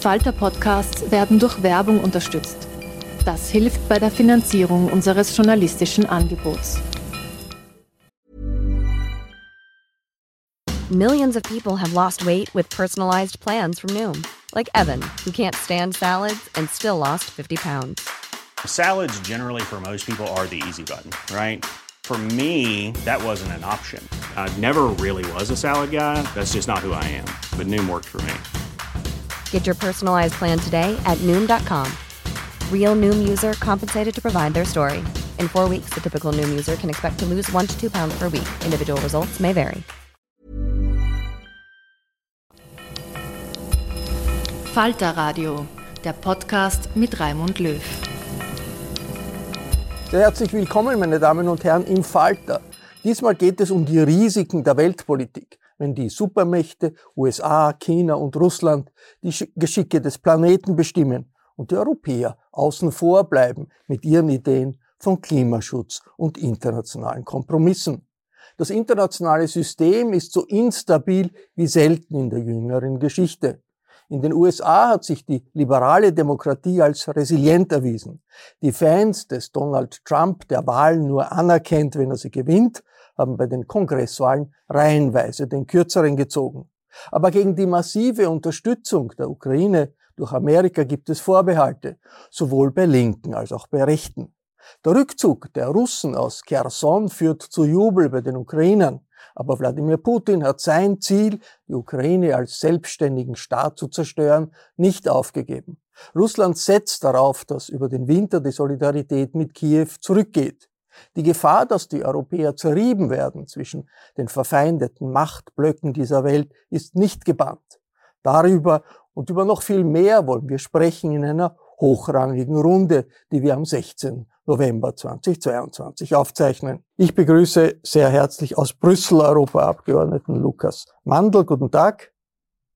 Falter-Podcasts werden durch Werbung unterstützt. Das hilft bei der Finanzierung unseres journalistischen Angebots. Millions of people have lost weight with personalized plans from Noom, like Evan, who can't stand salads and still lost 50 pounds. Salads generally for most people are the easy button, right? For me, that wasn't an option. I never really was a salad guy. That's just not who I am. But Noom worked for me. Get your personalized plan today at Noom.com. Real Noom user compensated to provide their story. In four weeks, the typical Noom user can expect to lose one to two pounds per week. Individual results may vary. Falter Radio, der Podcast mit Raimund Löw. Sehr herzlich willkommen, meine Damen und Herren, im Falter. Diesmal geht es um die Risiken der Weltpolitik wenn die Supermächte USA, China und Russland die Geschicke des Planeten bestimmen und die Europäer außen vor bleiben mit ihren Ideen von Klimaschutz und internationalen Kompromissen. Das internationale System ist so instabil wie selten in der jüngeren Geschichte. In den USA hat sich die liberale Demokratie als resilient erwiesen. Die Fans des Donald Trump, der Wahlen nur anerkennt, wenn er sie gewinnt, haben bei den Kongresswahlen reihenweise den Kürzeren gezogen. Aber gegen die massive Unterstützung der Ukraine durch Amerika gibt es Vorbehalte, sowohl bei Linken als auch bei Rechten. Der Rückzug der Russen aus Kherson führt zu Jubel bei den Ukrainern, aber Wladimir Putin hat sein Ziel, die Ukraine als selbstständigen Staat zu zerstören, nicht aufgegeben. Russland setzt darauf, dass über den Winter die Solidarität mit Kiew zurückgeht. Die Gefahr, dass die Europäer zerrieben werden zwischen den verfeindeten Machtblöcken dieser Welt, ist nicht gebannt. Darüber und über noch viel mehr wollen wir sprechen in einer hochrangigen Runde, die wir am 16. November 2022 aufzeichnen. Ich begrüße sehr herzlich aus Brüssel Europaabgeordneten Lukas Mandl. Guten Tag.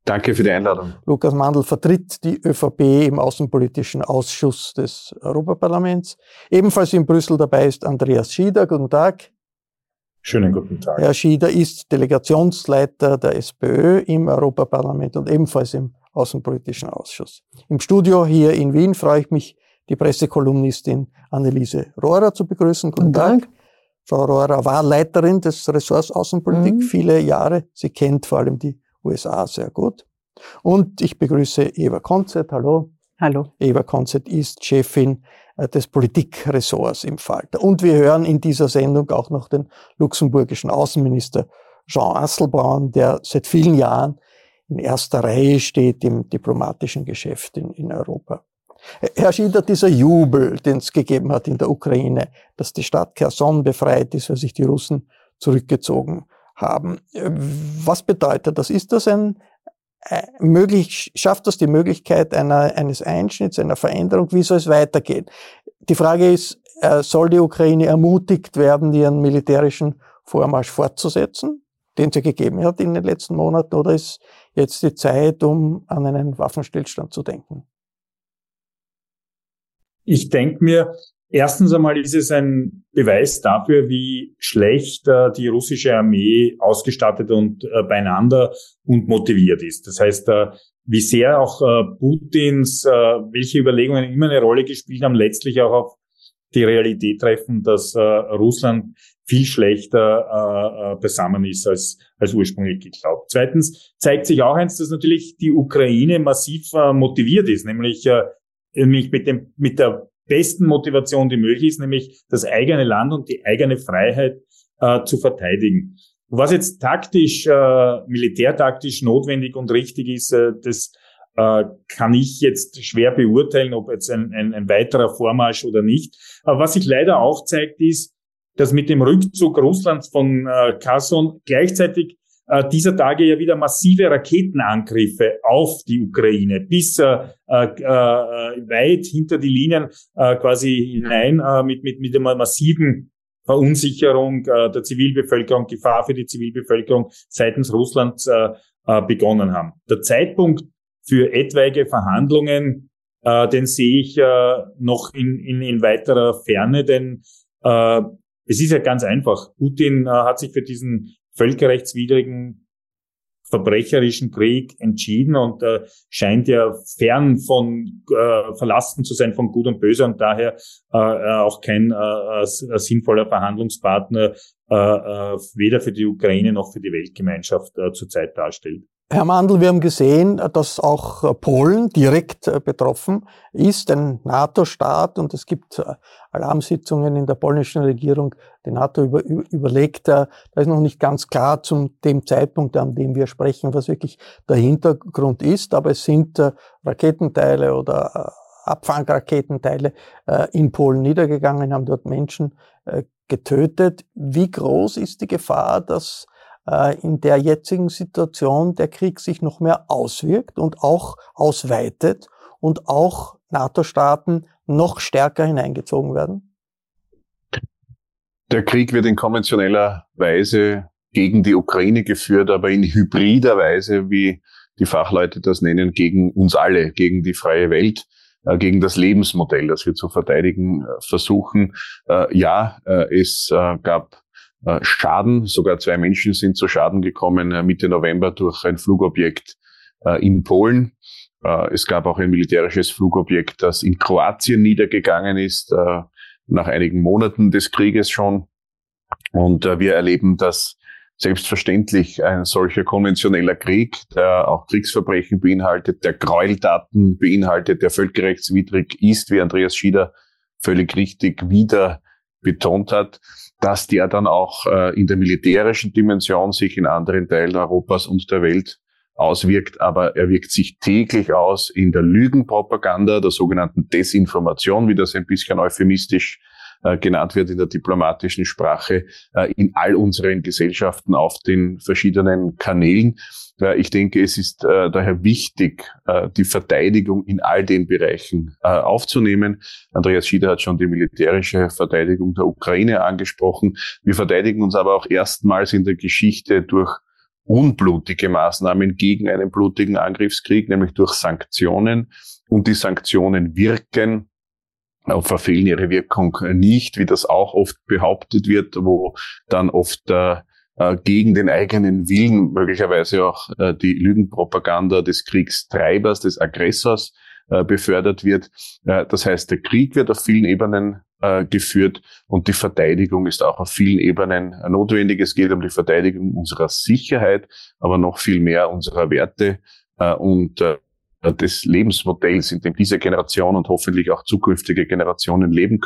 Danke für die Einladung. Lukas Mandl vertritt die ÖVP im Außenpolitischen Ausschuss des Europaparlaments. Ebenfalls in Brüssel dabei ist Andreas Schieder. Guten Tag. Schönen guten Tag. Herr Schieder ist Delegationsleiter der SPÖ im Europaparlament und ebenfalls im Außenpolitischen Ausschuss. Im Studio hier in Wien freue ich mich, die Pressekolumnistin Anneliese Rohrer zu begrüßen. Guten, guten Tag. Frau Rohrer war Leiterin des Ressorts Außenpolitik mhm. viele Jahre. Sie kennt vor allem die USA sehr gut. Und ich begrüße Eva Konzert. Hallo. Hallo. Eva Konzert ist Chefin äh, des Politikressorts im Falter. Und wir hören in dieser Sendung auch noch den luxemburgischen Außenminister Jean Asselborn, der seit vielen Jahren in erster Reihe steht im diplomatischen Geschäft in, in Europa. Herr Schieder, dieser Jubel, den es gegeben hat in der Ukraine, dass die Stadt Kherson befreit ist, weil sich die Russen zurückgezogen haben. Was bedeutet das? Ist das ein, äh, möglich, schafft das die Möglichkeit einer, eines Einschnitts, einer Veränderung? Wie soll es weitergehen? Die Frage ist, äh, soll die Ukraine ermutigt werden, ihren militärischen Vormarsch fortzusetzen, den sie gegeben hat in den letzten Monaten, oder ist jetzt die Zeit, um an einen Waffenstillstand zu denken? Ich denke mir, erstens einmal ist es ein Beweis dafür, wie schlecht äh, die russische Armee ausgestattet und äh, beieinander und motiviert ist. Das heißt, äh, wie sehr auch äh, Putins, äh, welche Überlegungen immer eine Rolle gespielt haben, letztlich auch auf die Realität treffen, dass äh, Russland viel schlechter beisammen ist als, als ursprünglich geglaubt. Zweitens zeigt sich auch eins, dass natürlich die Ukraine massiv motiviert ist, nämlich, nämlich mit, dem, mit der besten Motivation, die möglich ist, nämlich das eigene Land und die eigene Freiheit äh, zu verteidigen. Was jetzt taktisch, äh, militärtaktisch notwendig und richtig ist, äh, das äh, kann ich jetzt schwer beurteilen, ob jetzt ein, ein, ein weiterer Vormarsch oder nicht. Aber was sich leider auch zeigt, ist, dass mit dem Rückzug Russlands von äh, Kherson gleichzeitig äh, dieser Tage ja wieder massive Raketenangriffe auf die Ukraine bis äh, äh, weit hinter die Linien äh, quasi hinein äh, mit, mit, mit einer massiven Verunsicherung äh, der Zivilbevölkerung, Gefahr für die Zivilbevölkerung seitens Russlands äh, äh, begonnen haben. Der Zeitpunkt für etwaige Verhandlungen, äh, den sehe ich äh, noch in, in, in weiterer Ferne, denn äh, es ist ja ganz einfach. Putin äh, hat sich für diesen völkerrechtswidrigen, verbrecherischen Krieg entschieden und äh, scheint ja fern von äh, verlassen zu sein von Gut und Böse und daher äh, äh auch kein äh, äh, sinnvoller Verhandlungspartner äh, äh, weder für die Ukraine noch für die Weltgemeinschaft äh, zurzeit darstellt. Herr Mandl, wir haben gesehen, dass auch Polen direkt äh, betroffen ist, ein NATO-Staat, und es gibt äh, Alarmsitzungen in der polnischen Regierung. Die NATO über, überlegt, da ist noch nicht ganz klar zum dem Zeitpunkt, an dem wir sprechen, was wirklich der Hintergrund ist, aber es sind äh, Raketenteile oder Abfangraketenteile in Polen niedergegangen, haben dort Menschen getötet. Wie groß ist die Gefahr, dass äh, in der jetzigen Situation der Krieg sich noch mehr auswirkt und auch ausweitet und auch NATO-Staaten noch stärker hineingezogen werden? Der Krieg wird in konventioneller Weise gegen die Ukraine geführt, aber in hybrider Weise, wie die Fachleute das nennen, gegen uns alle, gegen die freie Welt, äh, gegen das Lebensmodell, das wir zu verteidigen äh, versuchen. Ja, es gab äh, Schaden. Sogar zwei Menschen sind zu Schaden gekommen äh, Mitte November durch ein Flugobjekt äh, in Polen. Es gab auch ein militärisches Flugobjekt, das in Kroatien niedergegangen ist, nach einigen Monaten des Krieges schon. Und wir erleben, dass selbstverständlich ein solcher konventioneller Krieg, der auch Kriegsverbrechen beinhaltet, der Gräueltaten beinhaltet, der völkerrechtswidrig ist, wie Andreas Schieder völlig richtig wieder betont hat, dass der dann auch äh, in der militärischen Dimension sich in anderen Teilen Europas und der Welt auswirkt, aber er wirkt sich täglich aus in der Lügenpropaganda, der sogenannten Desinformation, wie das ein bisschen euphemistisch äh, genannt wird in der diplomatischen Sprache, äh, in all unseren Gesellschaften auf den verschiedenen Kanälen. Äh, ich denke, es ist daher wichtig, die Verteidigung in all den Bereichen aufzunehmen. Andreas Schieder hat schon die militärische Verteidigung der Ukraine angesprochen. Wir verteidigen uns aber auch erstmals in der Geschichte durch unblutige Maßnahmen gegen einen blutigen Angriffskrieg, nämlich durch Sanktionen. Und die Sanktionen wirken verfehlen ihre Wirkung nicht, wie das auch oft behauptet wird, wo dann oft äh, äh, gegen den eigenen Willen möglicherweise auch äh, die Lügenpropaganda des Kriegstreibers, des Aggressors äh, befördert wird. Äh, das heißt, der Krieg wird auf vielen Ebenen äh, geführt und die Verteidigung ist auch auf vielen Ebenen notwendig. Es geht um die Verteidigung unserer Sicherheit, aber noch viel mehr unserer Werte äh, und äh, des Lebensmodells, in dem diese Generation und hoffentlich auch zukünftige Generationen leben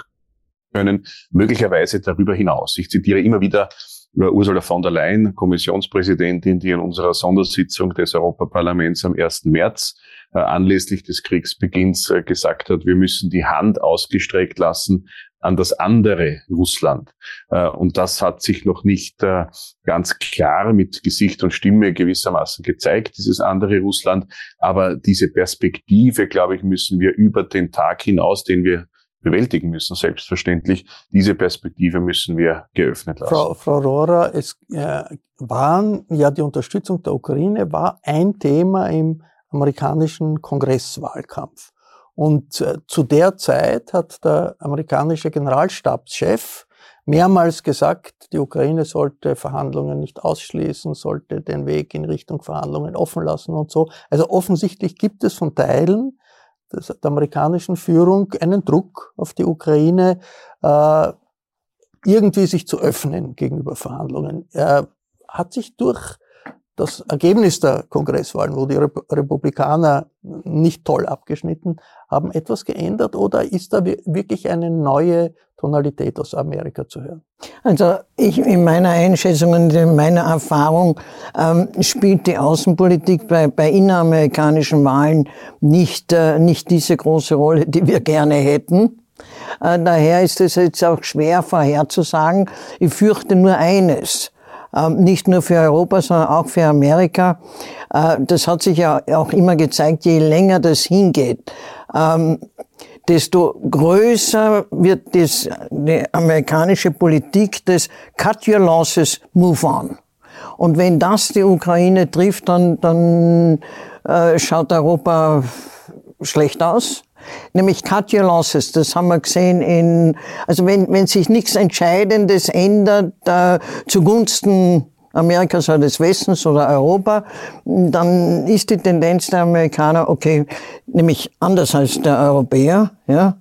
können, möglicherweise darüber hinaus. Ich zitiere immer wieder Ursula von der Leyen, Kommissionspräsidentin, die in unserer Sondersitzung des Europaparlaments am 1. März äh, anlässlich des Kriegsbeginns äh, gesagt hat, wir müssen die Hand ausgestreckt lassen an das andere Russland. Äh, und das hat sich noch nicht äh, ganz klar mit Gesicht und Stimme gewissermaßen gezeigt, dieses andere Russland. Aber diese Perspektive, glaube ich, müssen wir über den Tag hinaus, den wir bewältigen müssen, selbstverständlich. Diese Perspektive müssen wir geöffnet lassen. Frau, Frau Rohrer, es äh, waren ja die Unterstützung der Ukraine war ein Thema im amerikanischen Kongresswahlkampf. Und äh, zu der Zeit hat der amerikanische Generalstabschef mehrmals gesagt, die Ukraine sollte Verhandlungen nicht ausschließen, sollte den Weg in Richtung Verhandlungen offen lassen und so. Also offensichtlich gibt es von Teilen der amerikanischen Führung einen Druck auf die Ukraine, äh, irgendwie sich zu öffnen gegenüber Verhandlungen. Er hat sich durch das Ergebnis der Kongresswahlen, wo die Republikaner nicht toll abgeschnitten haben, etwas geändert oder ist da wirklich eine neue Tonalität aus Amerika zu hören? Also ich, in meiner Einschätzung und in meiner Erfahrung ähm, spielt die Außenpolitik bei, bei inneramerikanischen Wahlen nicht, äh, nicht diese große Rolle, die wir gerne hätten. Äh, daher ist es jetzt auch schwer vorherzusagen. Ich fürchte nur eines nicht nur für Europa, sondern auch für Amerika. Äh, das hat sich ja auch immer gezeigt, je länger das hingeht, ähm, desto größer wird das, die amerikanische Politik des Cut Your Losses, Move On. Und wenn das die Ukraine trifft, dann, dann äh, schaut Europa schlecht aus. Nämlich your losses, das haben wir gesehen in, also wenn, wenn sich nichts Entscheidendes ändert äh, zugunsten Amerikas oder des Westens oder Europa, dann ist die Tendenz der Amerikaner, okay, nämlich anders als der Europäer, ja,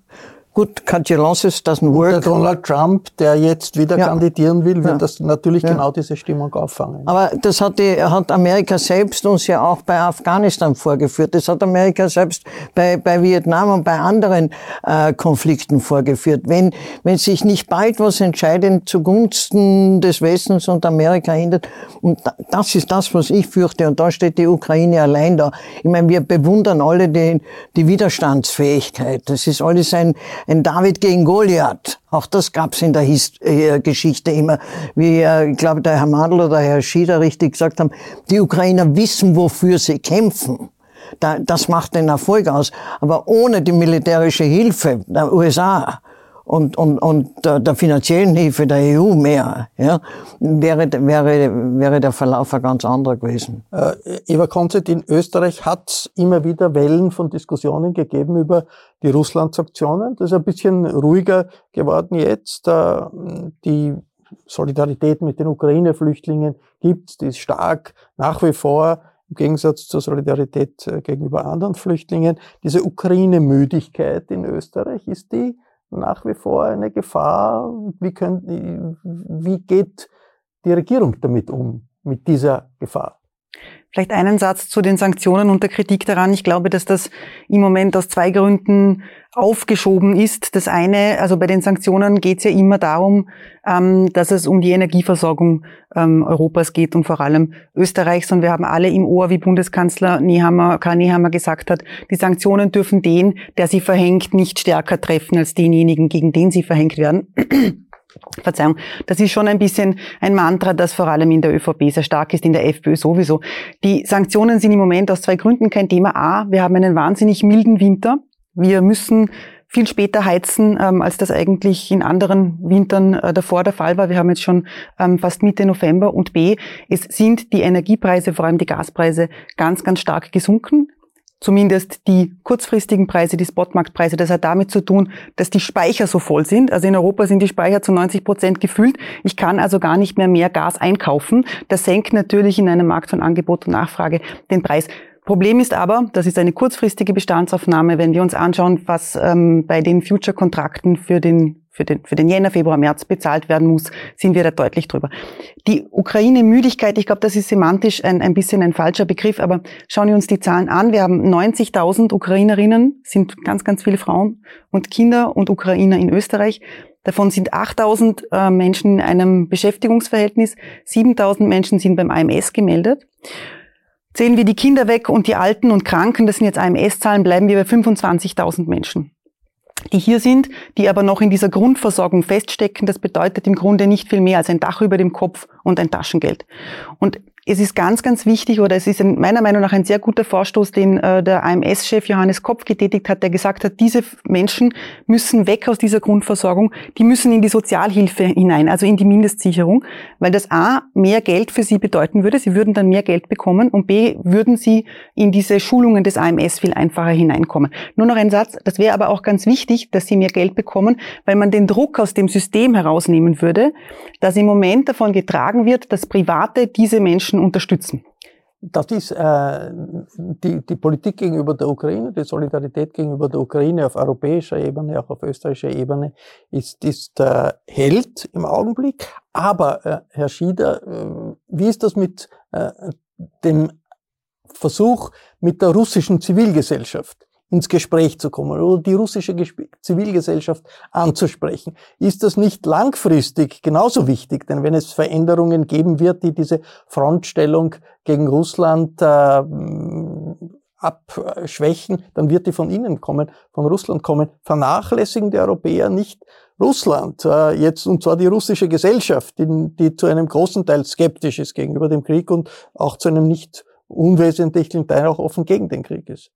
Gut, your losses doesn't work. Der Donald Trump, der jetzt wieder ja. kandidieren will, wird ja. das natürlich ja. genau diese Stimmung auffangen. Aber das hat, die, hat Amerika selbst uns ja auch bei Afghanistan vorgeführt. Das hat Amerika selbst bei, bei Vietnam und bei anderen äh, Konflikten vorgeführt. Wenn, wenn sich nicht bald was entscheidend zugunsten des Westens und Amerika hindert, und das ist das, was ich fürchte, und da steht die Ukraine allein da. Ich meine, wir bewundern alle die, die Widerstandsfähigkeit. Das ist alles ein, ein David gegen Goliath. Auch das gab's in der His äh, Geschichte immer. Wie, äh, ich glaube, der Herr Madl oder Herr Schieder richtig gesagt haben, die Ukrainer wissen, wofür sie kämpfen. Da, das macht den Erfolg aus. Aber ohne die militärische Hilfe der USA und, und, und der, finanziellen Hilfe der EU mehr, ja, wäre, wäre, wäre der Verlauf ein ganz anderer gewesen. Äh, Eva Konzett, in Österreich hat es immer wieder Wellen von Diskussionen gegeben über die Russland-Sanktionen. Das ist ein bisschen ruhiger geworden jetzt. Äh, die Solidarität mit den Ukraine-Flüchtlingen gibt die ist stark nach wie vor im Gegensatz zur Solidarität äh, gegenüber anderen Flüchtlingen. Diese Ukraine-Müdigkeit in Österreich, ist die nach wie vor eine Gefahr. Wie, könnt, wie geht die Regierung damit um, mit dieser Gefahr? Vielleicht einen Satz zu den Sanktionen und der Kritik daran. Ich glaube, dass das im Moment aus zwei Gründen aufgeschoben ist. Das eine, also bei den Sanktionen geht es ja immer darum, ähm, dass es um die Energieversorgung ähm, Europas geht und vor allem Österreichs. Und wir haben alle im Ohr, wie Bundeskanzler Nehammer, Karl Nehammer gesagt hat, die Sanktionen dürfen den, der sie verhängt, nicht stärker treffen als denjenigen, gegen den sie verhängt werden. Verzeihung, das ist schon ein bisschen ein Mantra, das vor allem in der ÖVP sehr stark ist, in der FPÖ sowieso. Die Sanktionen sind im Moment aus zwei Gründen kein Thema. A, wir haben einen wahnsinnig milden Winter. Wir müssen viel später heizen, ähm, als das eigentlich in anderen Wintern äh, davor der Fall war. Wir haben jetzt schon ähm, fast Mitte November. Und B, es sind die Energiepreise, vor allem die Gaspreise, ganz, ganz stark gesunken zumindest die kurzfristigen Preise, die Spotmarktpreise. Das hat damit zu tun, dass die Speicher so voll sind. Also in Europa sind die Speicher zu 90 Prozent gefüllt. Ich kann also gar nicht mehr mehr Gas einkaufen. Das senkt natürlich in einem Markt von Angebot und Nachfrage den Preis. Problem ist aber, das ist eine kurzfristige Bestandsaufnahme, wenn wir uns anschauen, was ähm, bei den Future-Kontrakten für den für den, für den Jänner, Februar, März bezahlt werden muss, sind wir da deutlich drüber. Die Ukraine-Müdigkeit, ich glaube, das ist semantisch ein, ein bisschen ein falscher Begriff, aber schauen wir uns die Zahlen an. Wir haben 90.000 Ukrainerinnen, sind ganz, ganz viele Frauen und Kinder und Ukrainer in Österreich. Davon sind 8000 äh, Menschen in einem Beschäftigungsverhältnis, 7000 Menschen sind beim AMS gemeldet. Zählen wir die Kinder weg und die Alten und Kranken, das sind jetzt AMS-Zahlen, bleiben wir bei 25.000 Menschen die hier sind, die aber noch in dieser Grundversorgung feststecken. Das bedeutet im Grunde nicht viel mehr als ein Dach über dem Kopf und ein Taschengeld. Und es ist ganz, ganz wichtig oder es ist ein, meiner Meinung nach ein sehr guter Vorstoß, den äh, der AMS-Chef Johannes Kopf getätigt hat, der gesagt hat, diese Menschen müssen weg aus dieser Grundversorgung, die müssen in die Sozialhilfe hinein, also in die Mindestsicherung, weil das A mehr Geld für sie bedeuten würde, sie würden dann mehr Geld bekommen und B würden sie in diese Schulungen des AMS viel einfacher hineinkommen. Nur noch ein Satz, das wäre aber auch ganz wichtig, dass sie mehr Geld bekommen, weil man den Druck aus dem System herausnehmen würde, dass im Moment davon getragen wird, dass Private diese Menschen Menschen unterstützen. das ist äh, die, die Politik gegenüber der Ukraine, die Solidarität gegenüber der Ukraine auf europäischer Ebene, auch auf österreichischer Ebene, ist, ist äh, Held im Augenblick. Aber, äh, Herr Schieder, äh, wie ist das mit äh, dem Versuch mit der russischen Zivilgesellschaft? Ins Gespräch zu kommen oder die russische Zivilgesellschaft anzusprechen. Ist das nicht langfristig genauso wichtig? Denn wenn es Veränderungen geben wird, die diese Frontstellung gegen Russland äh, abschwächen, dann wird die von Ihnen kommen, von Russland kommen. Vernachlässigen die Europäer nicht Russland, äh, jetzt, und zwar die russische Gesellschaft, die, die zu einem großen Teil skeptisch ist gegenüber dem Krieg und auch zu einem nicht unwesentlichen Teil auch offen gegen den Krieg ist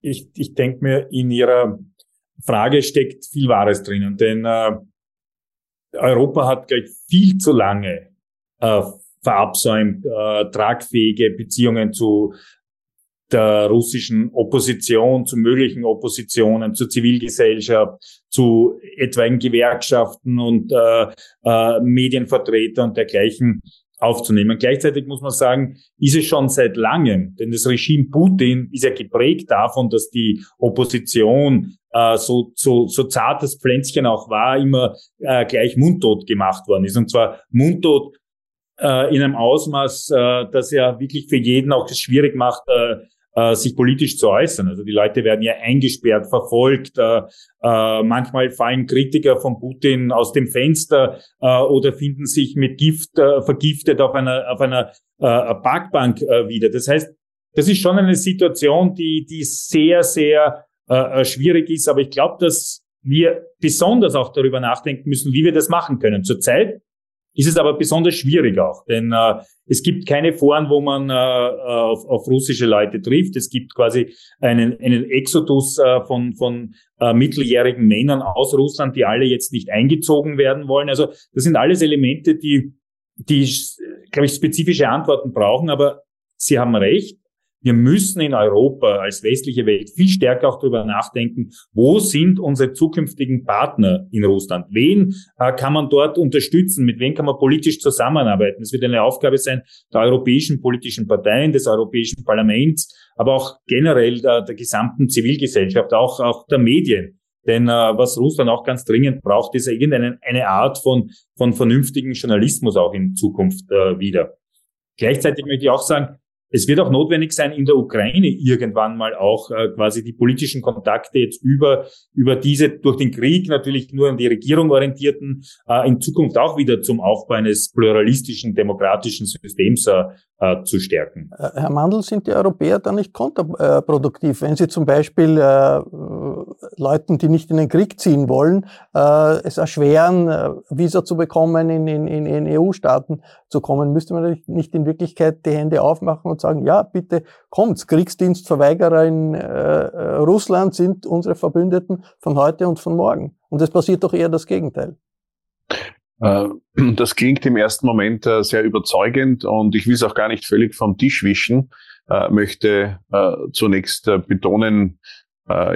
ich, ich denke mir, in Ihrer Frage steckt viel Wahres drinnen, denn äh, Europa hat gleich viel zu lange äh, verabsäumt, äh, tragfähige Beziehungen zu der russischen Opposition, zu möglichen Oppositionen, zur Zivilgesellschaft, zu etwaigen Gewerkschaften und äh, äh, Medienvertreter und dergleichen aufzunehmen. Gleichzeitig muss man sagen, ist es schon seit langem, denn das Regime Putin ist ja geprägt davon, dass die Opposition äh, so, so, so zart das Pflänzchen auch war, immer äh, gleich mundtot gemacht worden ist. Und zwar mundtot äh, in einem Ausmaß, äh, das ja wirklich für jeden auch das schwierig macht, äh, äh, sich politisch zu äußern. Also die Leute werden ja eingesperrt, verfolgt. Äh, äh, manchmal fallen Kritiker von Putin aus dem Fenster äh, oder finden sich mit Gift äh, vergiftet auf einer, auf einer äh, Parkbank äh, wieder. Das heißt, das ist schon eine Situation, die, die sehr, sehr äh, äh schwierig ist. Aber ich glaube, dass wir besonders auch darüber nachdenken müssen, wie wir das machen können. Zurzeit ist es aber besonders schwierig auch, denn äh, es gibt keine Foren, wo man äh, auf, auf russische Leute trifft. Es gibt quasi einen, einen Exodus äh, von, von äh, mitteljährigen Männern aus Russland, die alle jetzt nicht eingezogen werden wollen. Also das sind alles Elemente, die, die glaube ich, spezifische Antworten brauchen. Aber Sie haben recht. Wir müssen in Europa als westliche Welt viel stärker auch darüber nachdenken, wo sind unsere zukünftigen Partner in Russland? Wen äh, kann man dort unterstützen? Mit wem kann man politisch zusammenarbeiten? Es wird eine Aufgabe sein der europäischen politischen Parteien, des Europäischen Parlaments, aber auch generell der, der gesamten Zivilgesellschaft, auch, auch der Medien. Denn äh, was Russland auch ganz dringend braucht, ist irgendeine eine Art von, von vernünftigen Journalismus auch in Zukunft äh, wieder. Gleichzeitig möchte ich auch sagen, es wird auch notwendig sein, in der Ukraine irgendwann mal auch äh, quasi die politischen Kontakte jetzt über, über diese durch den Krieg natürlich nur an die Regierung orientierten, äh, in Zukunft auch wieder zum Aufbau eines pluralistischen, demokratischen Systems äh, äh zu stärken. Äh, Herr Mandl, sind die Europäer da nicht kontraproduktiv, wenn sie zum Beispiel äh, Leuten, die nicht in den Krieg ziehen wollen, äh, es erschweren, äh, Visa zu bekommen, in, in, in EU-Staaten zu kommen, müsste man nicht in Wirklichkeit die Hände aufmachen und sagen, ja, bitte kommt's, Kriegsdienstverweigerer in äh, äh, Russland sind unsere Verbündeten von heute und von morgen. Und es passiert doch eher das Gegenteil. Äh, das klingt im ersten Moment äh, sehr überzeugend und ich will es auch gar nicht völlig vom Tisch wischen, möchte zunächst betonen,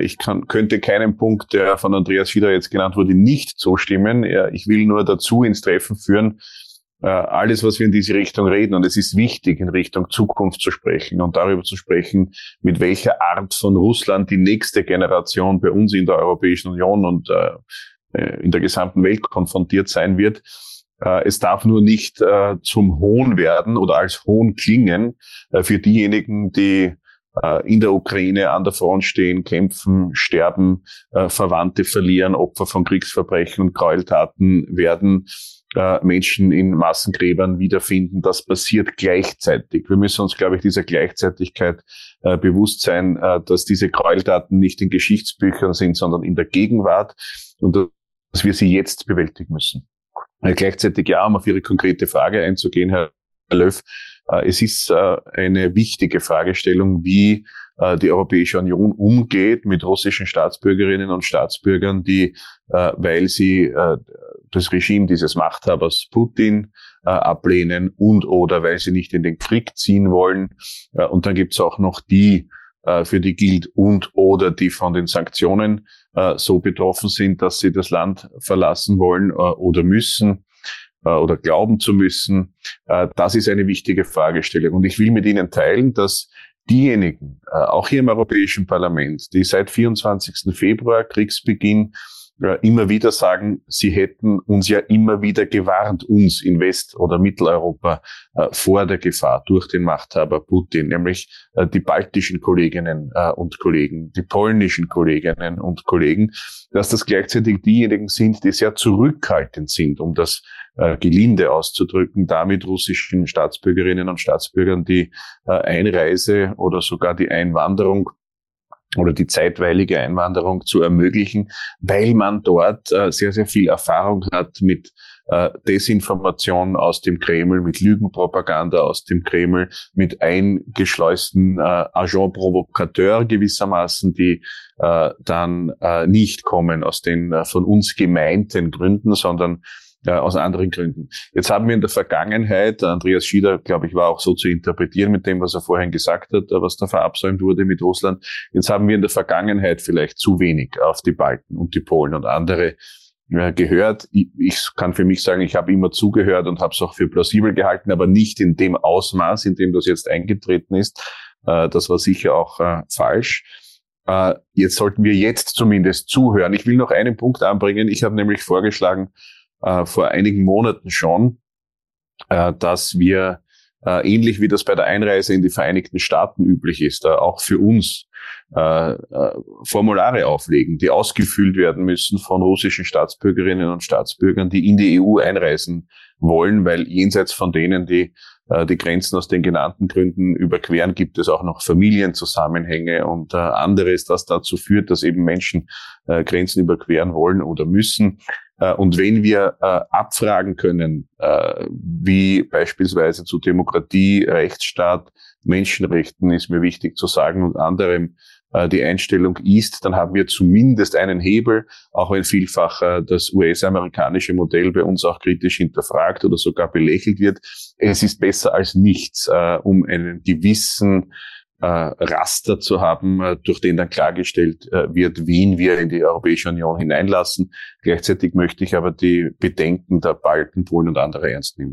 ich kann, könnte keinen Punkt, der von Andreas Fieder jetzt genannt wurde, nicht zustimmen. Ich will nur dazu ins Treffen führen, alles, was wir in diese Richtung reden. Und es ist wichtig, in Richtung Zukunft zu sprechen und darüber zu sprechen, mit welcher Art von Russland die nächste Generation bei uns in der Europäischen Union und äh, äh in der gesamten Welt konfrontiert sein wird. Äh, es darf nur nicht äh, zum Hohn werden oder als Hohn klingen äh, für diejenigen, die in der Ukraine an der Front stehen, kämpfen, sterben, Verwandte verlieren, Opfer von Kriegsverbrechen und Gräueltaten werden äh, Menschen in Massengräbern wiederfinden. Das passiert gleichzeitig. Wir müssen uns, glaube ich, dieser Gleichzeitigkeit äh, bewusst sein, äh, dass diese Gräueltaten nicht in Geschichtsbüchern sind, sondern in der Gegenwart und dass wir sie jetzt bewältigen müssen. Äh, gleichzeitig ja, um auf Ihre konkrete Frage einzugehen, Herr Löw, äh, es ist äh, eine wichtige Fragestellung, wie äh, die Europäische Union umgeht mit russischen Staatsbürgerinnen und Staatsbürgern, die, weil sie das Regime dieses Machthabers Putin ablehnen und oder weil sie nicht in den Krieg ziehen wollen. und dann gibt's auch noch die, für die gilt und oder die von den Sanktionen so betroffen sind, dass sie das Land verlassen wollen oder müssen. äh, oder glauben zu müssen. Äh, das ist eine wichtige Fragestellung. Und ich will mit Ihnen teilen, dass diejenigen, äh, auch hier im Europäischen Parlament, die seit 24. Februar Kriegsbeginn immer wieder sagen, sie hätten uns ja immer wieder gewarnt, uns in West- oder Mitteleuropa äh, vor der Gefahr durch den Machthaber Putin, nämlich äh, die baltischen Kolleginnen äh, und Kollegen, die polnischen Kolleginnen und Kollegen, dass das gleichzeitig diejenigen sind, die sehr zurückhaltend sind, um das gelinde auszudrücken, damit russischen Staatsbürgerinnen und Staatsbürgern die Einreise oder sogar die Einwanderung oder die zeitweilige Einwanderung zu ermöglichen, weil man dort äh, sehr, sehr viel Erfahrung hat mit äh, Desinformation aus dem Kreml, mit Lügenpropaganda aus dem Kreml, mit eingeschleusten äh, Agent Provocateur gewissermaßen, die äh, dann äh, nicht kommen aus den äh, von uns gemeinten Gründen, sondern äh, aus anderen Gründen. Jetzt haben wir in der Vergangenheit, Andreas Schieder, glaube ich, war auch so zu interpretieren mit dem, was er vorhin gesagt hat, äh, was da verabsäumt wurde mit Russland. Jetzt haben wir in der Vergangenheit vielleicht zu wenig auf die Balten und die Polen und andere äh, gehört. Ich, kann für mich sagen, ich habe immer zugehört und habe es auch für plausibel gehalten, aber nicht in dem Ausmaß, in dem das jetzt eingetreten ist. Äh, das war sicher auch falsch. Jetzt sollten wir jetzt zumindest zuhören. Ich will noch einen Punkt anbringen. Ich habe nämlich vorgeschlagen, äh, vor einigen Monaten schon, äh, dass wir äh, ähnlich wie das bei der Einreise in die Vereinigten Staaten üblich ist, äh, auch für uns äh, äh, Formulare auflegen, die ausgefüllt werden müssen von russischen Staatsbürgerinnen und Staatsbürgern, die in die EU einreisen wollen, weil jenseits von denen, die die Grenzen aus den genannten Gründen überqueren, gibt es auch noch Familienzusammenhänge und äh, anderes, das dazu führt, dass eben Menschen äh, Grenzen überqueren wollen oder müssen. Äh, und wenn wir äh, abfragen können, äh, wie beispielsweise zu Demokratie, Rechtsstaat, Menschenrechten, ist mir wichtig zu sagen, und anderem die Einstellung ist, dann haben wir zumindest einen Hebel, auch wenn vielfach das US-amerikanische Modell bei uns auch kritisch hinterfragt oder sogar belächelt wird. Es ist besser als nichts, um einen gewissen äh, Raster zu haben, äh, durch den dann klargestellt äh, wird, wen wir in die Europäische Union hineinlassen. Gleichzeitig möchte ich aber die Bedenken der Balten, Polen und anderer ernst nehmen.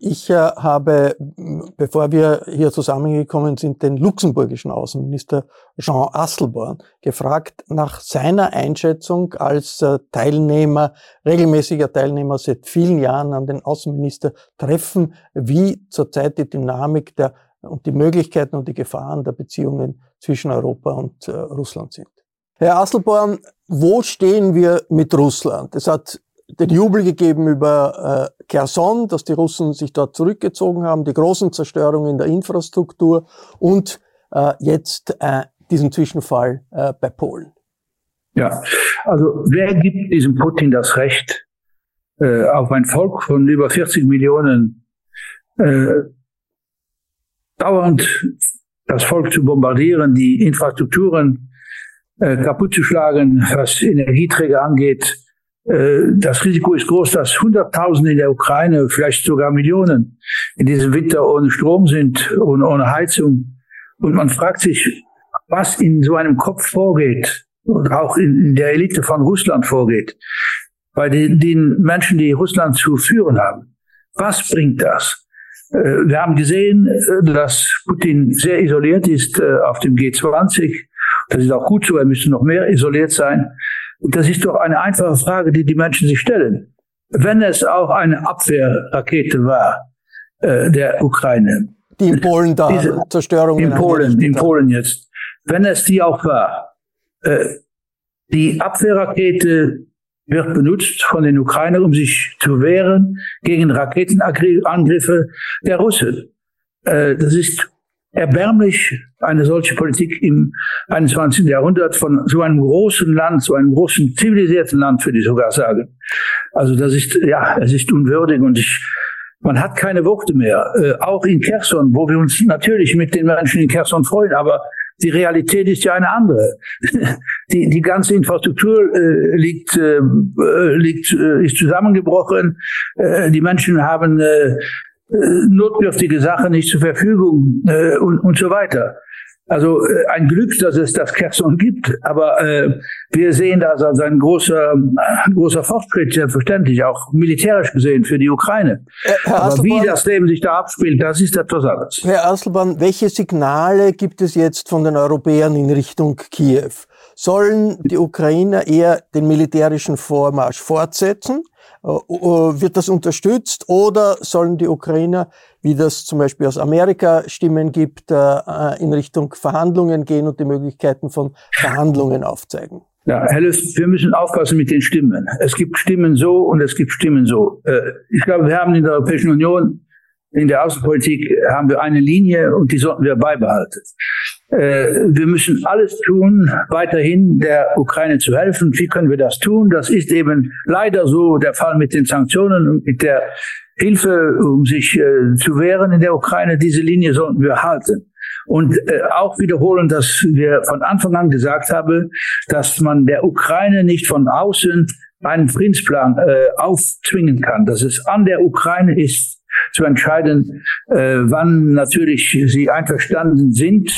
Ich äh, habe, bevor wir hier zusammengekommen sind, den luxemburgischen Außenminister Jean Asselborn gefragt nach seiner Einschätzung als äh, Teilnehmer, regelmäßiger Teilnehmer seit vielen Jahren an den Außenministertreffen, wie zurzeit die Dynamik der, und die Möglichkeiten und die Gefahren der Beziehungen zwischen Europa und äh, Russland sind. Herr Asselborn, wo stehen wir mit Russland? Es hat den Jubel gegeben über äh, Kherson, dass die Russen sich dort zurückgezogen haben, die großen Zerstörungen in der Infrastruktur und äh, jetzt äh, diesen Zwischenfall äh, bei Polen. Ja, also wer gibt diesem Putin das Recht, äh, auf ein Volk von über 40 Millionen äh, dauernd das Volk zu bombardieren, die Infrastrukturen äh, kaputt zu schlagen, was Energieträger angeht, das Risiko ist groß, dass Hunderttausende in der Ukraine, vielleicht sogar Millionen, in diesem Winter ohne Strom sind und ohne Heizung. Und man fragt sich, was in so einem Kopf vorgeht und auch in der Elite von Russland vorgeht, bei den, den Menschen, die Russland zu führen haben. Was bringt das? Äh, wir haben gesehen, äh, dass Putin sehr isoliert ist auf dem G20. Das ist auch gut so, er müsste noch mehr isoliert sein. Das ist doch eine einfache Frage, die die Menschen sich stellen. Wenn es auch eine Abwehrrakete war äh, der Ukraine, die in Polen da diese, Zerstörung in Polen, in Polen jetzt, wenn es die auch war, äh, die Abwehrrakete wird benutzt von den Ukrainern, um sich zu wehren gegen Raketenangriffe der Russen. Äh, das ist erbärmlich, eine solche Politik im 21. Jahrhundert von so einem großen Land, so einem großen zivilisierten Land, würde ich sogar sagen. Also das ist, ja, es ist unwürdig und ich, man hat keine Worte mehr. Äh, auch in Kherson, wo wir uns natürlich mit den Menschen in Kherson freuen, aber die Realität ist ja eine andere. Die, die ganze Infrastruktur äh, liegt, äh, liegt, äh, ist zusammengebrochen. Äh, die Menschen haben äh, notdürftige Sachen nicht zur Verfügung äh, und, und so weiter. Also äh, ein Glück, dass es das Kherson gibt, aber äh, wir sehen das als ein großer, ein großer Fortschritt, selbstverständlich, auch militärisch gesehen für die Ukraine. Herr aber wie das Leben sich da abspielt, das ist etwas anderes. Herr Asselborn, welche Signale gibt es jetzt von den Europäern in Richtung Kiew? Sollen die Ukrainer eher den militärischen Vormarsch fortsetzen? Äh, äh, wird das unterstützt oder sollen die Ukrainer, wie das zum Beispiel aus Amerika Stimmen gibt, äh, in Richtung Verhandlungen gehen und die Möglichkeiten von Verhandlungen aufzeigen? Ja, Herr Löss, wir müssen aufpassen mit den Stimmen. Es gibt Stimmen so und es gibt Stimmen so. Ich glaube, wir haben in der Europäischen Union in der Außenpolitik haben wir eine Linie und die sollten wir beibehalten. Äh, wir müssen alles tun, weiterhin der Ukraine zu helfen. Wie können wir das tun? Das ist eben leider so der Fall mit den Sanktionen und mit der Hilfe, um sich äh, zu wehren in der Ukraine. Diese Linie sollten wir halten. Und äh, auch wiederholen, dass wir von Anfang an gesagt haben, dass man der Ukraine nicht von außen einen Friedensplan aufzwingen kann, dass es an der Ukraine ist, zu entscheiden, äh, wann natürlich sie einverstanden sind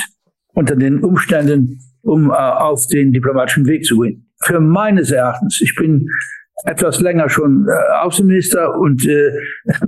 unter den Umständen, um äh, auf den diplomatischen Weg zu gehen. Für meines Erachtens, ich bin etwas länger schon äh, Außenminister und äh,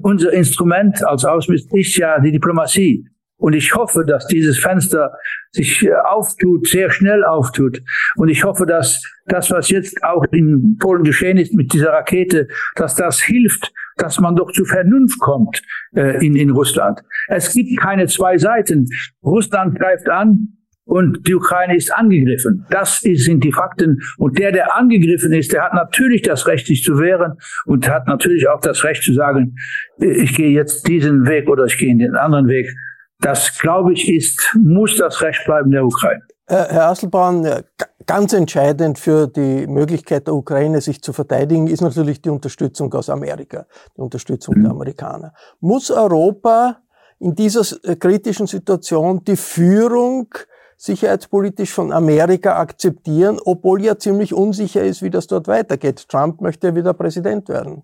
unser Instrument als Außenminister ist ja die Diplomatie. Und ich hoffe, dass dieses Fenster sich äh, auftut, sehr schnell auftut. Und ich hoffe, dass das, was jetzt auch in Polen geschehen ist mit dieser Rakete, dass das hilft, dass man doch zu Vernunft kommt äh, in, in Russland. Es gibt keine zwei Seiten. Russland greift an, und die Ukraine ist angegriffen. Das sind die Fakten. Und der, der angegriffen ist, der hat natürlich das Recht, sich zu wehren und hat natürlich auch das Recht zu sagen, ich gehe jetzt diesen Weg oder ich gehe in den anderen Weg. Das, glaube ich, ist, muss das Recht bleiben der Ukraine. Herr Asselborn, ganz entscheidend für die Möglichkeit der Ukraine, sich zu verteidigen, ist natürlich die Unterstützung aus Amerika, die Unterstützung mhm. der Amerikaner. Muss Europa in dieser kritischen Situation die Führung sicherheitspolitisch von Amerika akzeptieren, obwohl ja ziemlich unsicher ist, wie das dort weitergeht. Trump möchte ja wieder Präsident werden.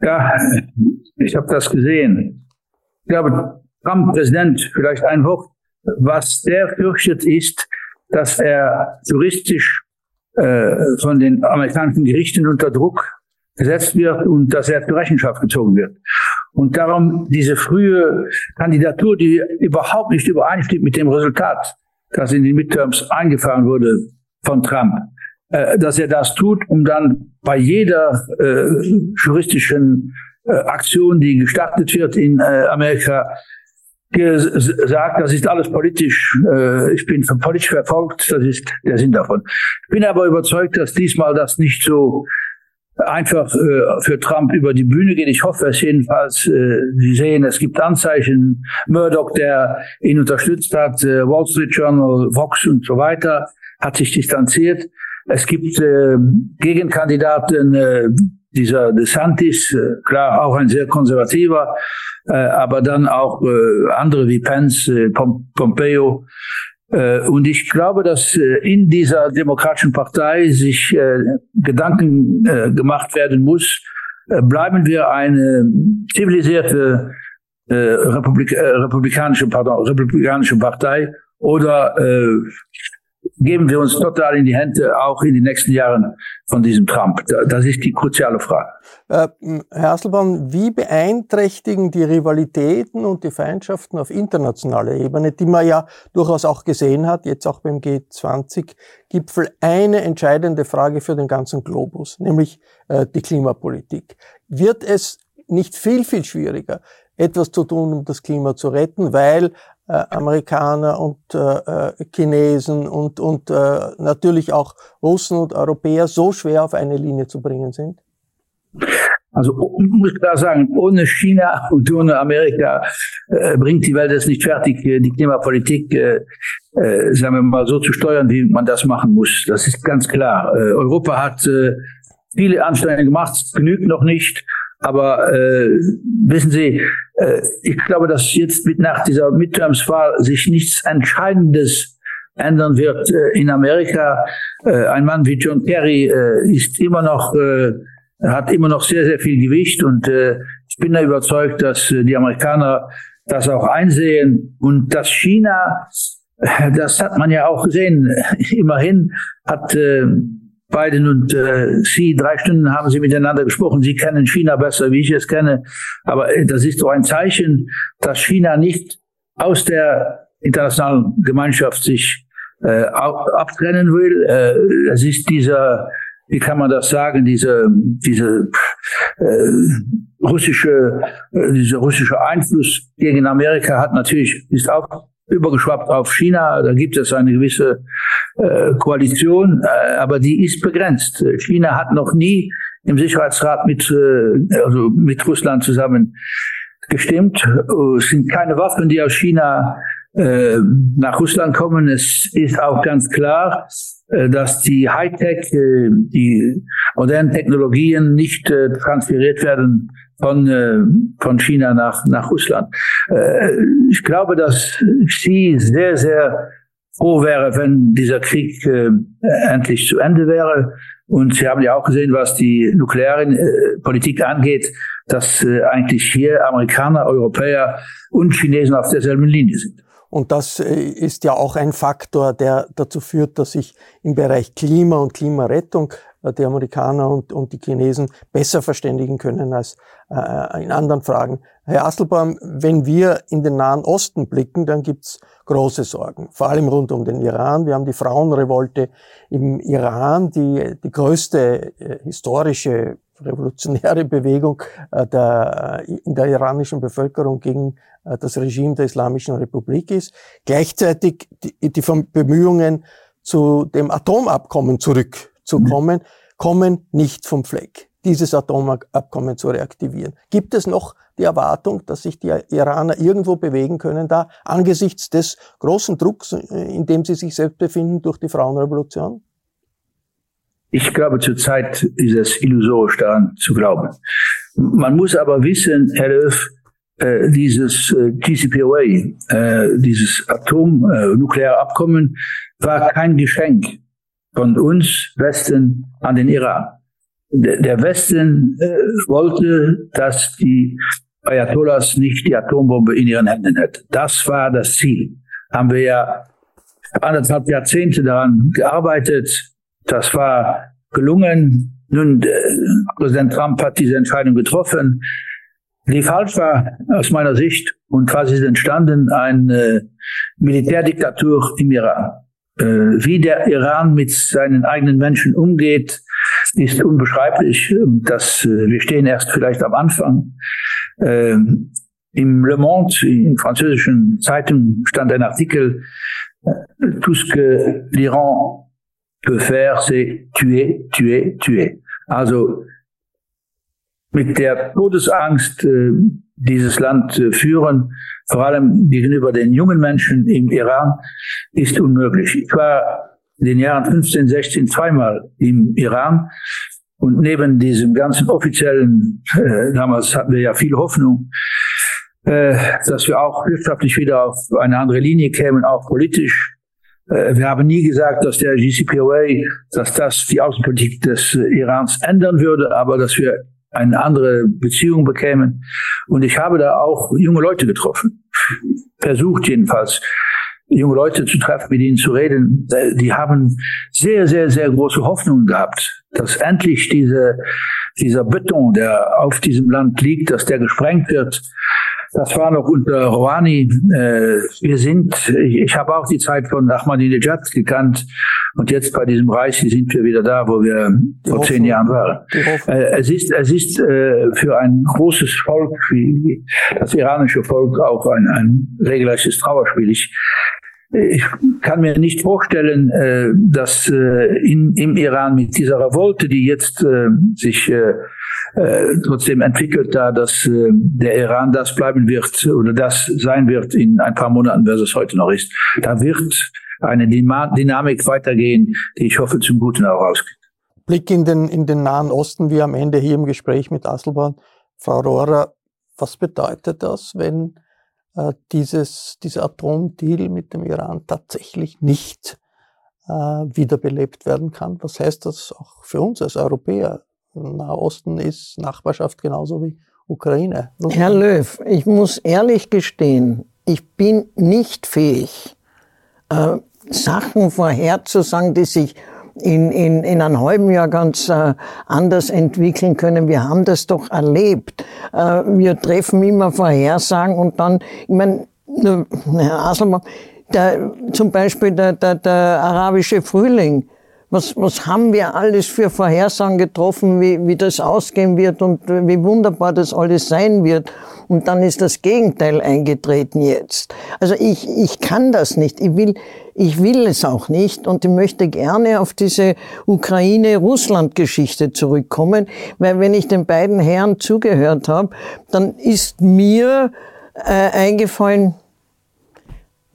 Ja, ich habe das gesehen. Ich glaube, Trump Präsident, vielleicht ein Wort. Was der fürchtet ist, dass er juristisch äh, von den amerikanischen Gerichten unter Druck gesetzt wird und dass er zur Rechenschaft gezogen wird. Und darum diese frühe Kandidatur, die überhaupt nicht übereinstimmt mit dem Resultat, das in den Midterms eingefahren wurde von Trump, äh, dass er das tut, um dann bei jeder äh, juristischen äh, Aktion, die gestartet wird in äh, Amerika, gesagt, das ist alles politisch, äh, ich bin politisch verfolgt, das ist der Sinn davon. Ich bin aber überzeugt, dass diesmal das nicht so einfach äh, für Trump über die Bühne geht. Ich hoffe es jedenfalls. Äh, Sie sehen, es gibt Anzeichen. Murdoch, der ihn unterstützt hat, äh, Wall Street Journal, Vox und so weiter, hat sich distanziert. Es gibt äh, Gegenkandidaten, äh, dieser DeSantis, äh, klar auch ein sehr konservativer, äh, aber dann auch äh, andere wie Pence, äh, Pom Pompeo, und ich glaube, dass äh, in dieser demokratischen Partei sich äh, Gedanken gemacht werden muss, bleiben wir eine zivilisierte Republik republikanische, pardon, republikanische Partei oder geben wir uns total in die Hände, auch in den nächsten Jahren von diesem Trump? Das ist die kruziale Frage. Äh, Herr Hasselbaum, wie beeinträchtigen die Rivalitäten und die Feindschaften auf internationaler Ebene, die man ja durchaus auch gesehen hat, jetzt auch beim G20-Gipfel, eine entscheidende Frage für den ganzen Globus, nämlich äh, die Klimapolitik. Wird es nicht viel, viel schwieriger, etwas zu tun, um das Klima zu retten, weil Amerikaner und äh, äh, Chinesen und, und äh, natürlich auch Russen und Europäer so schwer auf eine Linie zu bringen sind? Also muss klar sagen, ohne China und ohne Amerika äh, bringt die Welt es nicht fertig, äh, die Klimapolitik, äh, äh, sagen wir mal, so zu steuern, wie man das machen muss. Das ist ganz klar. Äh, Europa hat äh, viele Anstrengungen gemacht, genügt noch nicht. Aber äh, wissen Sie, äh, ich glaube, dass jetzt mit nach dieser Midterms-Wahl sich nichts Entscheidendes ändern wird äh, in Amerika. Äh, ein Mann wie John Kerry äh, ist immer noch äh, hat immer noch sehr sehr viel Gewicht und äh, ich bin da überzeugt, dass äh, die Amerikaner das auch einsehen und dass China, äh, das hat man ja auch gesehen, immerhin hat äh, Biden und äh, Sie, drei Stunden haben Sie miteinander gesprochen. Sie kennen China besser, wie ich es kenne. Aber äh, das ist doch ein Zeichen, dass China nicht aus der internationalen Gemeinschaft sich äh, abtrennen will. Äh, es ist dieser, wie kann man das sagen, diese, diese äh, russische, äh, dieser russische Einfluss gegen Amerika hat natürlich, ist auch übergeschwappt auf China. Da gibt es eine gewisse äh, Koalition, äh, aber die ist begrenzt. China hat noch nie im Sicherheitsrat mit, äh, also mit Russland zusammen gestimmt. Es sind keine Waffen, die aus China äh, nach Russland kommen. Es ist auch ganz klar, dass die Hightech, äh, die modernen Technologien nicht äh, transferiert werden von, äh, von China nach, nach Russland. Äh, ich glaube, dass sie sehr, sehr froh wäre, wenn dieser Krieg äh, endlich zu Ende wäre. Und Sie haben ja auch gesehen, was die nukleare äh, Politik angeht, dass äh, eigentlich hier Amerikaner, Europäer und Chinesen auf derselben Linie sind. Und das äh, ist ja auch ein Faktor, der dazu führt, dass sich im Bereich Klima und Klimarettung äh, die Amerikaner und, und die Chinesen besser verständigen können als äh, in anderen Fragen. Herr Asselbaum, wenn wir in den Nahen Osten blicken, dann gibt's große Sorgen, vor allem rund um den Iran. Wir haben die Frauenrevolte im Iran, die die größte äh, historische revolutionäre Bewegung äh, der, in der iranischen Bevölkerung gegen äh, das Regime der Islamischen Republik ist. Gleichzeitig die, die Bemühungen zu dem Atomabkommen zurückzukommen, kommen nicht vom Fleck, dieses Atomabkommen zu reaktivieren. Gibt es noch die Erwartung, dass sich die Iraner irgendwo bewegen können da, angesichts des großen Drucks, äh, in dem sie sich selbst befinden durch die Frauenrevolution? Ich glaube, zurzeit ist es illusorisch daran zu glauben. Man muss aber wissen, Herr Löw, äh, dieses äh, GCPOA, äh, dieses Atomnuklearabkommen, äh, war kein Geschenk von uns Westen an den Iran. Der Westen äh, wollte, dass die Ayatollahs nicht die Atombombe in ihren Händen hätten. Das war das Ziel. Haben wir ja anderthalb Jahrzehnte daran gearbeitet. Das war gelungen. Nun, äh, Präsident Trump hat diese Entscheidung getroffen die falsch war aus meiner Sicht und quasi ist entstanden eine Militärdiktatur im Iran. Äh, wie der Iran mit seinen eigenen Menschen umgeht, ist unbeschreiblich. Das, äh, wir stehen erst vielleicht am Anfang. Ähm, Im Le Monde, in französischen Zeitungen, stand ein Artikel, äh, tout ce que l'Iran peut faire, c'est tuer, tuer, tuer. Also mit der Todesangst äh, dieses Land äh, führen, vor allem gegenüber den jungen Menschen im Iran, ist unmöglich. Ich war in den Jahren 15, 16 zweimal im Iran und neben diesem ganzen offiziellen, äh, damals hatten wir ja viel Hoffnung, äh, dass wir auch wirtschaftlich wieder auf eine andere Linie kämen, auch politisch. Äh, wir haben nie gesagt, dass der GCPOA, dass das die Außenpolitik des Irans ändern würde, aber dass wir eine andere Beziehung bekämen. Und ich habe da auch junge Leute getroffen. Versucht jedenfalls, junge Leute zu treffen, mit ihnen zu reden. Die haben sehr, sehr, sehr große Hoffnungen gehabt, dass endlich diese, dieser Beton, der auf diesem Land liegt, dass der gesprengt wird das war noch unter Rouhani. Äh, wir sind, ich, ich habe auch die Zeit von Ahmadinejad gekannt und jetzt bei diesem Reich sind wir wieder da, wo wir die vor zehn Jahren waren. Äh, es ist, es ist äh, für ein großes Volk wie das iranische Volk auch ein, ein regelrechtes Trauerspiel. Ich, ich kann mir nicht vorstellen, äh, dass äh, in, im Iran mit dieser Revolte, die jetzt äh, sich äh, trotzdem entwickelt da, dass äh, der Iran das bleiben wird oder das sein wird in ein paar Monaten, was es heute noch ist. Da wird eine Dynamik weitergehen, die ich hoffe zum Guten auch ausgeht. Blick in den, in den Nahen Osten, wie am Ende hier im Gespräch mit Asselborn. Frau Rohrer, was bedeutet das, wenn äh, dieses, dieser Atomdeal mit dem Iran tatsächlich nicht äh, wiederbelebt werden kann? Was heißt das auch für uns als Europäer? Nahosten ist Nachbarschaft genauso wie Ukraine. Herr Löw, ich muss ehrlich gestehen, ich bin nicht fähig, äh, Sachen vorherzusagen, die sich in, in, in einem halben Jahr ganz äh, anders entwickeln können. Wir haben das doch erlebt. Äh, wir treffen immer Vorhersagen und dann, ich meine, Herr Aselmann, der, zum Beispiel der, der, der arabische Frühling, was, was haben wir alles für Vorhersagen getroffen, wie, wie das ausgehen wird und wie wunderbar das alles sein wird. Und dann ist das Gegenteil eingetreten jetzt. Also ich, ich kann das nicht. Ich will, ich will es auch nicht und ich möchte gerne auf diese Ukraine-Russland-Geschichte zurückkommen, weil wenn ich den beiden Herren zugehört habe, dann ist mir äh, eingefallen,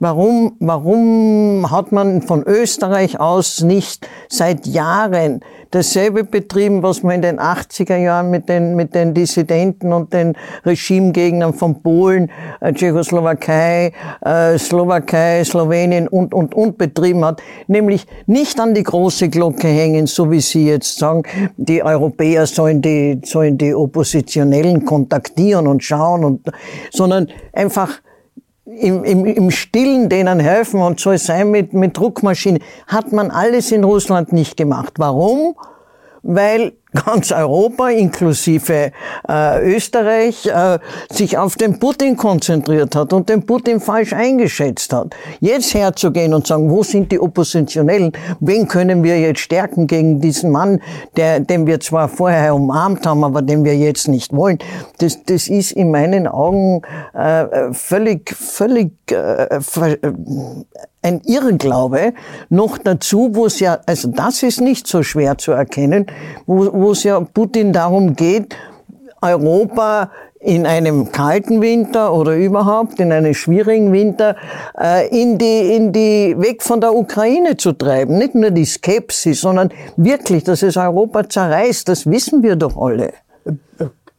Warum, warum hat man von Österreich aus nicht seit Jahren dasselbe betrieben, was man in den 80er Jahren mit den, mit den Dissidenten und den Regimegegnern von Polen, äh, Tschechoslowakei, äh, Slowakei, Slowenien und, und, und betrieben hat? Nämlich nicht an die große Glocke hängen, so wie Sie jetzt sagen, die Europäer sollen die, sollen die Oppositionellen kontaktieren und schauen und, sondern einfach im, im, im Stillen denen helfen und soll sein mit, mit Druckmaschinen, hat man alles in Russland nicht gemacht. Warum? Weil ganz Europa inklusive äh, Österreich äh, sich auf den Putin konzentriert hat und den Putin falsch eingeschätzt hat. Jetzt herzugehen und sagen, wo sind die Oppositionellen? Wen können wir jetzt stärken gegen diesen Mann, der, den wir zwar vorher umarmt haben, aber den wir jetzt nicht wollen? Das, das ist in meinen Augen äh, völlig, völlig äh, ein Irrglaube noch dazu, wo es ja, also das ist nicht so schwer zu erkennen, wo, wo es ja Putin darum geht, Europa in einem kalten Winter oder überhaupt in einem schwierigen Winter äh, in die in die weg von der Ukraine zu treiben, nicht nur die Skepsis, sondern wirklich, dass es Europa zerreißt, das wissen wir doch alle.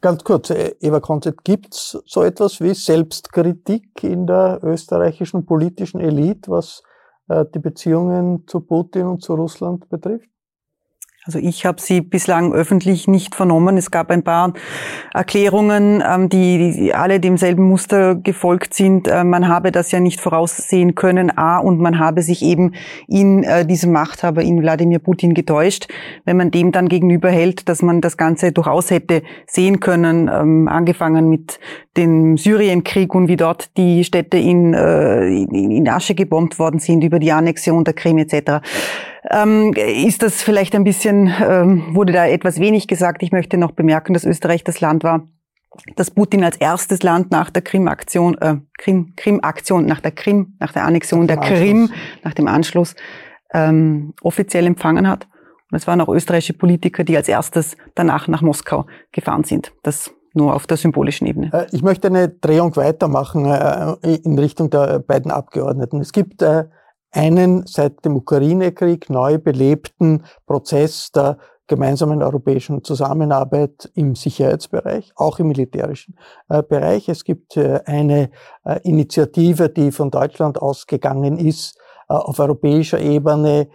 Ganz kurz, äh, Eva Konzett, gibt es so etwas wie Selbstkritik in der österreichischen politischen Elite, was äh, die Beziehungen zu Putin und zu Russland betrifft? Also ich habe sie bislang öffentlich nicht vernommen. Es gab ein paar Erklärungen, ähm, die alle demselben Muster gefolgt sind. Äh, man habe das ja nicht voraussehen können, a, und man habe sich eben in äh, diesem Machthaber, in Wladimir Putin getäuscht. Wenn man dem dann gegenüber hält, dass man das Ganze durchaus hätte sehen können, ähm, angefangen mit dem Syrienkrieg und wie dort die Städte in, äh, in Asche gebombt worden sind über die Annexion der Krim etc ähm, ist das vielleicht ein bisschen, ähm, wurde da etwas wenig gesagt. Ich möchte noch bemerken, dass Österreich das Land war, das Putin als erstes Land nach der Krim-Aktion, äh, Krim, Krim-Aktion, nach der Krim, nach der Annexion der Krim, nach dem Anschluss, ähm, offiziell empfangen hat. Und es waren auch österreichische Politiker, die als erstes danach nach Moskau gefahren sind. Das nur auf der symbolischen Ebene. Äh, ich möchte eine Drehung weitermachen äh, in Richtung der beiden Abgeordneten. Es gibt äh, einen seit dem Ukraine-Krieg neu belebten Prozess der gemeinsamen europäischen Zusammenarbeit im Sicherheitsbereich, auch im militärischen äh, Bereich. Es gibt äh, eine äh, Initiative, die von Deutschland ausgegangen ist, auf europäischer Ebene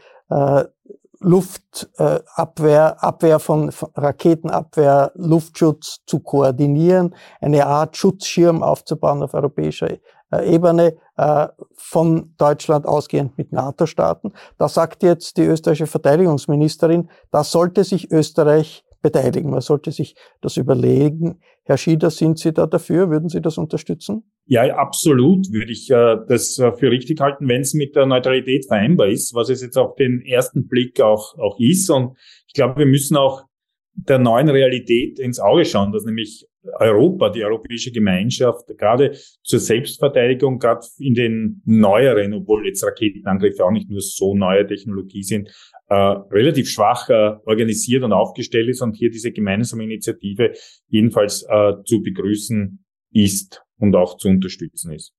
Luftabwehr, Abwehr von Raketenabwehr, Luftschutz zu koordinieren, eine Art Schutzschirm aufzubauen auf europäischer äh, Ebene äh, von Deutschland ausgehend mit NATO-Staaten. Da sagt jetzt die österreichische Verteidigungsministerin, da sollte sich Österreich beteiligen. Man sollte sich das überlegen. Herr Schieder, sind Sie da dafür? Würden Sie das unterstützen? Ja, absolut würde ich äh, das äh, für richtig halten, wenn es mit der Neutralität vereinbar ist, was es jetzt auf den ersten Blick auch, auch ist. Und ich glaube, wir müssen auch der neuen Realität ins Auge schauen, dass nämlich Europa, die europäische Gemeinschaft, gerade zur Selbstverteidigung, gerade in den neueren, obwohl jetzt Raketenangriffe auch nicht nur so neue Technologie sind, äh, relativ schwach äh, organisiert und aufgestellt ist und hier diese gemeinsame Initiative jedenfalls äh, zu begrüßen ist und auch zu unterstützen ist.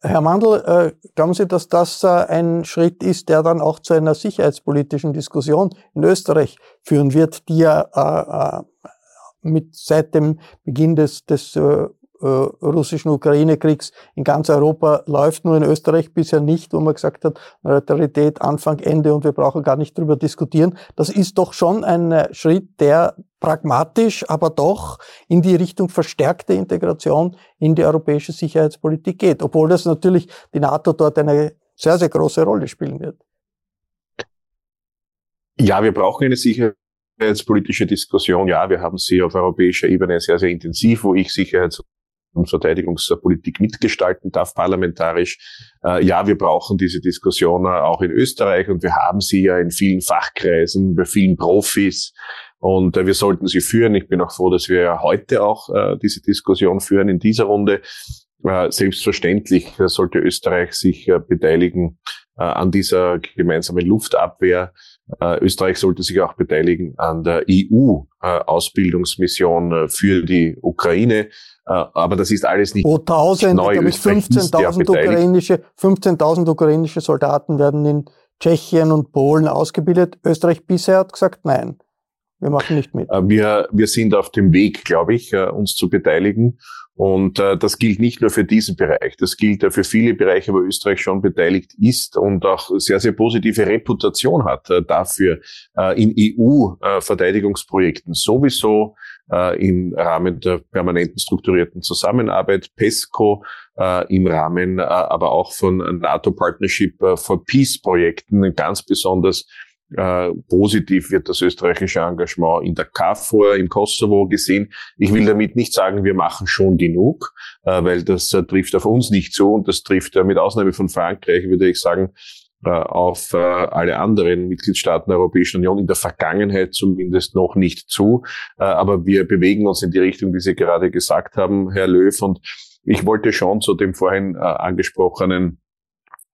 Herr Mandl, äh, glauben Sie, dass das äh, ein Schritt ist, der dann auch zu einer sicherheitspolitischen Diskussion in Österreich führen wird, die ja äh, mit seit dem Beginn des, des äh, äh, russischen Ukraine-Kriegs in ganz Europa läuft, nur in Österreich bisher nicht, wo man gesagt hat, Neutralität Anfang, Ende und wir brauchen gar nicht drüber diskutieren. Das ist doch schon ein äh, Schritt, der pragmatisch, aber doch in die Richtung verstärkte Integration in die europäische Sicherheitspolitik geht, obwohl das natürlich die NATO dort eine sehr, sehr große Rolle spielen wird. Ja, wir brauchen eine sicherheitspolitische Diskussion. Ja, wir haben sie auf europäischer Ebene sehr, sehr intensiv, wo ich Sicherheits- und Verteidigungspolitik mitgestalten darf, parlamentarisch. Äh, ja, wir brauchen diese Diskussion auch in Österreich und wir haben sie ja in vielen Fachkreisen, bei vielen Profis und äh, wir sollten sie führen. Ich bin auch froh, dass wir heute auch äh, diese Diskussion führen in dieser Runde. Selbstverständlich sollte Österreich sich beteiligen an dieser gemeinsamen Luftabwehr. Österreich sollte sich auch beteiligen an der EU-Ausbildungsmission für die Ukraine. Äh, aber das ist alles nicht Pro 1000, neu. 15.000 ukrainische, 15.000 ukrainische Soldaten werden in Tschechien und Polen ausgebildet. Österreich bisher hat gesagt, nein, wir machen nicht mit. Äh, wir, wir sind auf dem Weg, glaube ich, äh, uns zu beteiligen. Und äh, das gilt nicht nur für diesen Bereich, das gilt äh, für viele Bereiche, wo Österreich schon beteiligt ist und auch sehr, sehr positive Reputation hat äh, dafür äh, in EU-Verteidigungsprojekten sowieso äh, im Rahmen der permanenten strukturierten Zusammenarbeit, PESCO, äh, im Rahmen äh, aber auch von NATO Partnership äh, for Peace Projekten, ganz besonders äh, positiv wird das österreichische Engagement in der KFOR im Kosovo gesehen. Ich will damit nicht sagen, wir machen schon genug, äh, weil das äh, trifft auf uns nicht zu und das trifft mit Ausnahme von Frankreich, würde ich sagen, auf alle anderen Mitgliedstaaten der Europäischen Union in der Vergangenheit zumindest noch nicht zu. Aber wir bewegen uns in die Richtung, die Sie gerade gesagt haben, Herr Löw. Und ich wollte schon zu dem vorhin angesprochenen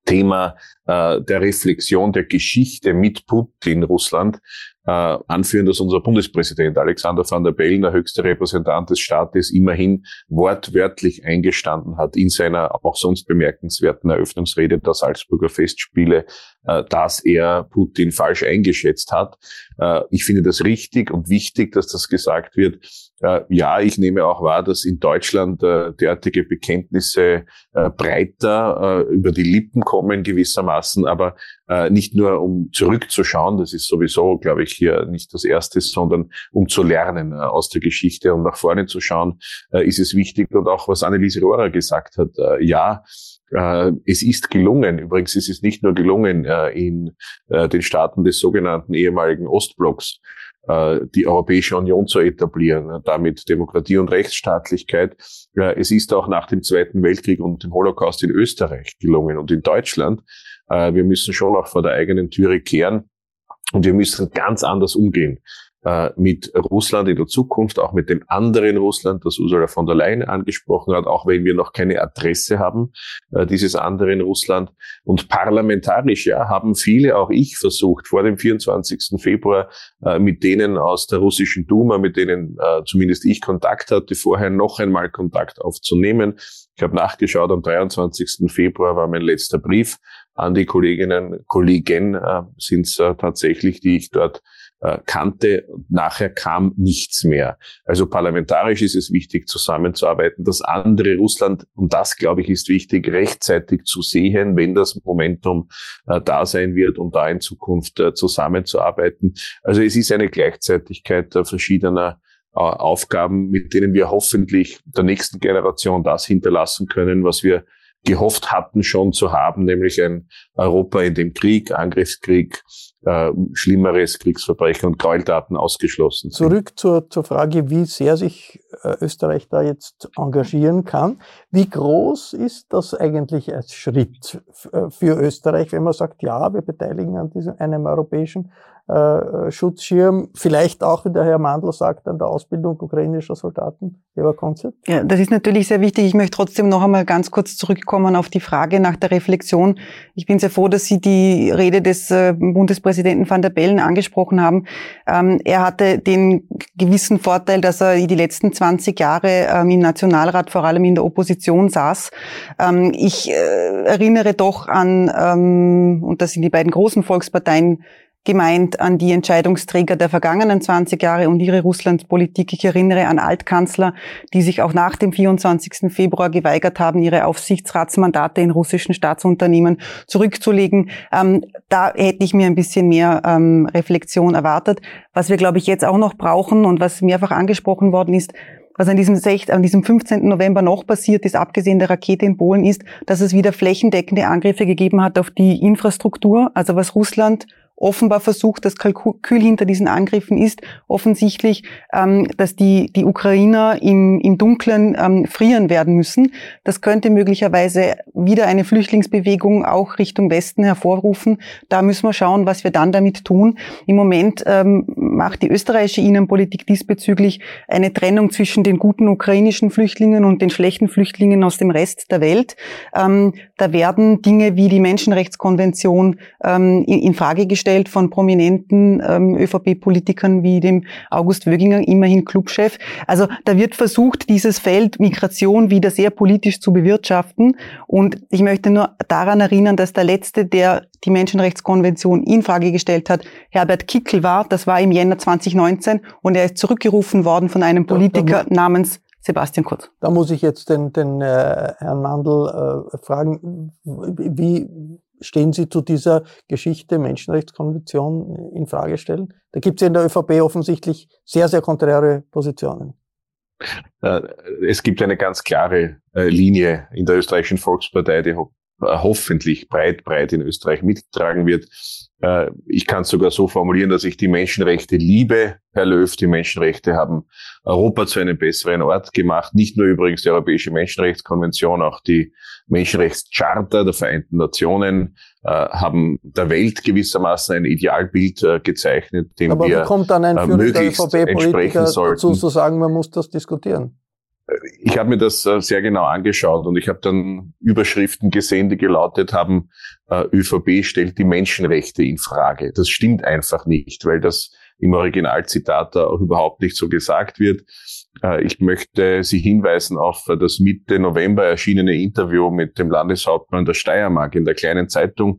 Thema äh, der Reflexion der Geschichte mit Putin Russland äh, anführen, dass unser Bundespräsident Alexander van der Bellen, der höchste Repräsentant des Staates, immerhin wortwörtlich eingestanden hat in seiner auch sonst bemerkenswerten Eröffnungsrede der Salzburger Festspiele, äh, dass er Putin falsch eingeschätzt hat. Äh, ich finde das richtig und wichtig, dass das gesagt wird. Äh, ja, ich nehme auch wahr, dass in Deutschland äh, derartige Bekenntnisse äh, breiter über die Lippen kommen gewissermaßen, aber nicht nur um zurückzuschauen, das ist sowieso, glaube ich, hier nicht das Erste, sondern um zu lernen aus der Geschichte und nach vorne zu schauen, ist es wichtig. Und auch was Anneliese Rohrer gesagt hat, ja, es ist gelungen, übrigens ist es nicht nur gelungen in den Staaten des sogenannten ehemaligen Ostblocks, äh, die Europäische Union zu etablieren, damit Demokratie und Rechtsstaatlichkeit. Es ist auch nach dem Zweiten Weltkrieg und dem Holocaust in Österreich gelungen und in Deutschland. Äh, wir müssen schon auch vor der eigenen Türe kehren und wir müssen ganz anders umgehen äh, mit Russland in der Zukunft, auch mit dem anderen Russland, das Ursula von der Leyen angesprochen hat, auch wenn wir noch keine Adresse haben, äh, dieses anderen Russland. Und parlamentarisch, ja, haben viele, auch ich, versucht, vor dem 24. Februar äh, mit denen aus der russischen Duma, mit denen zumindest ich Kontakt hatte, vorher noch einmal Kontakt aufzunehmen. Ich habe nachgeschaut, am 23. Februar war mein letzter Brief an die Kolleginnen, Kollegen sind es tatsächlich, die ich dort kannte. Nachher kam nichts mehr. Also parlamentarisch ist es wichtig, zusammenzuarbeiten. Das andere Russland, und das, glaube ich, ist wichtig, rechtzeitig zu sehen, wenn das Momentum äh, da sein wird, um da in Zukunft äh, zusammenzuarbeiten. Also es ist eine Gleichzeitigkeit verschiedener Aufgaben, mit denen wir hoffentlich der nächsten Generation das hinterlassen können, was wir gehofft hatten schon zu haben, nämlich ein Europa, in dem Krieg, Angriffskrieg, äh, schlimmeres Kriegsverbrechen und Gräueltaten ausgeschlossen sind. Zurück zur, zur Frage, wie sehr sich äh, Österreich da jetzt engagieren kann. Wie groß ist das eigentlich als Schritt äh, für Österreich, wenn man sagt, ja, wir beteiligen an diesem, einem europäischen äh, Schutzschirm, vielleicht auch, wie der Herr Mandl sagt, an der Ausbildung ukrainischer Soldaten? Lieber Konzept? Ja, das ist natürlich sehr wichtig. Ich möchte trotzdem noch einmal ganz kurz zurückkommen auf die Frage nach der Reflexion. Ich bin sehr froh, dass Sie die Rede des äh, Bundespräsidenten van der Bellen angesprochen haben. Ähm, er hatte den gewissen Vorteil, dass er die letzten 20 Jahre ähm, im Nationalrat, vor allem in der Opposition, saß. Ähm, ich äh, erinnere doch an, und das sind die beiden großen Volksparteien, gemeint an die Entscheidungsträger der vergangenen 20 Jahre und ihre Russlandpolitik. Ich erinnere an Altkanzler, die sich auch nach dem 24. Februar geweigert haben, ihre Aufsichtsratsmandate in russischen Staatsunternehmen zurückzulegen. Ähm, da hätte ich mir ein bisschen mehr ähm, Reflexion erwartet. Was wir, glaube ich, jetzt auch noch brauchen und was mehrfach angesprochen worden ist, was an diesem, 6, an diesem 15. November noch passiert ist, abgesehen der Rakete in Polen, ist, dass es wieder flächendeckende Angriffe gegeben hat auf die Infrastruktur, also was Russland offenbar versucht, das Kalkül hinter diesen Angriffen ist offensichtlich, ähm, dass die, die Ukrainer im, im Dunkeln ähm, frieren werden müssen. Das könnte möglicherweise wieder eine Flüchtlingsbewegung auch Richtung Westen hervorrufen. Da müssen wir schauen, was wir dann damit tun. Im Moment ähm, macht die österreichische Innenpolitik diesbezüglich eine Trennung zwischen den guten ukrainischen Flüchtlingen und den schlechten Flüchtlingen aus dem Rest der Welt. Ähm, da werden Dinge wie die Menschenrechtskonvention ähm, in, in Frage gestellt von prominenten ähm, ÖVP-Politikern wie dem August Wöginger, immerhin Clubchef. Also da wird versucht, dieses Feld Migration wieder sehr politisch zu bewirtschaften. Und ich möchte nur daran erinnern, dass der letzte, der die Menschenrechtskonvention in Frage gestellt hat, Herbert Kickel war. Das war im Jänner 2019 und er ist zurückgerufen worden von einem Politiker namens Sebastian Kurz. Da muss ich jetzt den, den äh, Herrn Mandl äh, fragen, wie stehen Sie zu dieser Geschichte Menschenrechtskonvention in Frage stellen? Da gibt es ja in der ÖVP offensichtlich sehr, sehr konträre Positionen. Äh, es gibt eine ganz klare äh, Linie in der österreichischen Volkspartei, die hoffentlich breit, breit in Österreich mittragen wird. Äh, ich kann es sogar so formulieren, dass ich die Menschenrechte liebe, Herr Löw. Die Menschenrechte haben Europa zu einem besseren Ort gemacht. Nicht nur übrigens die Europäische Menschenrechtskonvention, auch die Menschenrechtscharta der Vereinten Nationen äh, haben der Welt gewissermaßen ein Idealbild gezeichnet, dem Aber wir kommt dann ein äh, möglichst entsprechen sollten. dazu zu sagen, man muss das diskutieren? Ich habe mir das äh, sehr genau angeschaut und ich habe dann Überschriften gesehen, die gelautet haben, äh, ÖVP stellt die Menschenrechte in Frage. Das stimmt einfach nicht, weil das im Originalzitat auch überhaupt nicht so gesagt wird. Äh, ich möchte Sie hinweisen auf das Mitte November erschienene Interview mit dem Landeshauptmann der Steiermark in der kleinen Zeitung,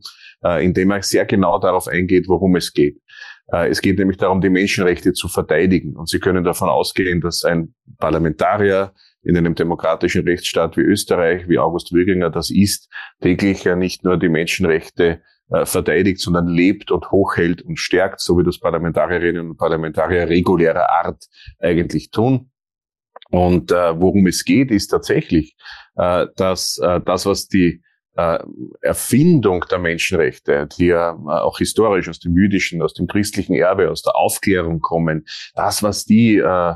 in dem er sehr genau darauf eingeht, worum es geht. Es geht nämlich darum, die Menschenrechte zu verteidigen. Und Sie können davon ausgehen, dass ein Parlamentarier in einem demokratischen Rechtsstaat wie Österreich, wie August Würginger das ist, täglich ja nicht nur die Menschenrechte äh, verteidigt, sondern lebt und hochhält und stärkt, so wie das Parlamentarierinnen und Parlamentarier regulärer Art eigentlich tun. Und äh, worum es geht, ist tatsächlich, äh, dass äh, das, was die äh, Erfindung der Menschenrechte, die ja äh, auch historisch aus dem jüdischen, aus dem christlichen Erbe, aus der Aufklärung kommen, das, was die äh,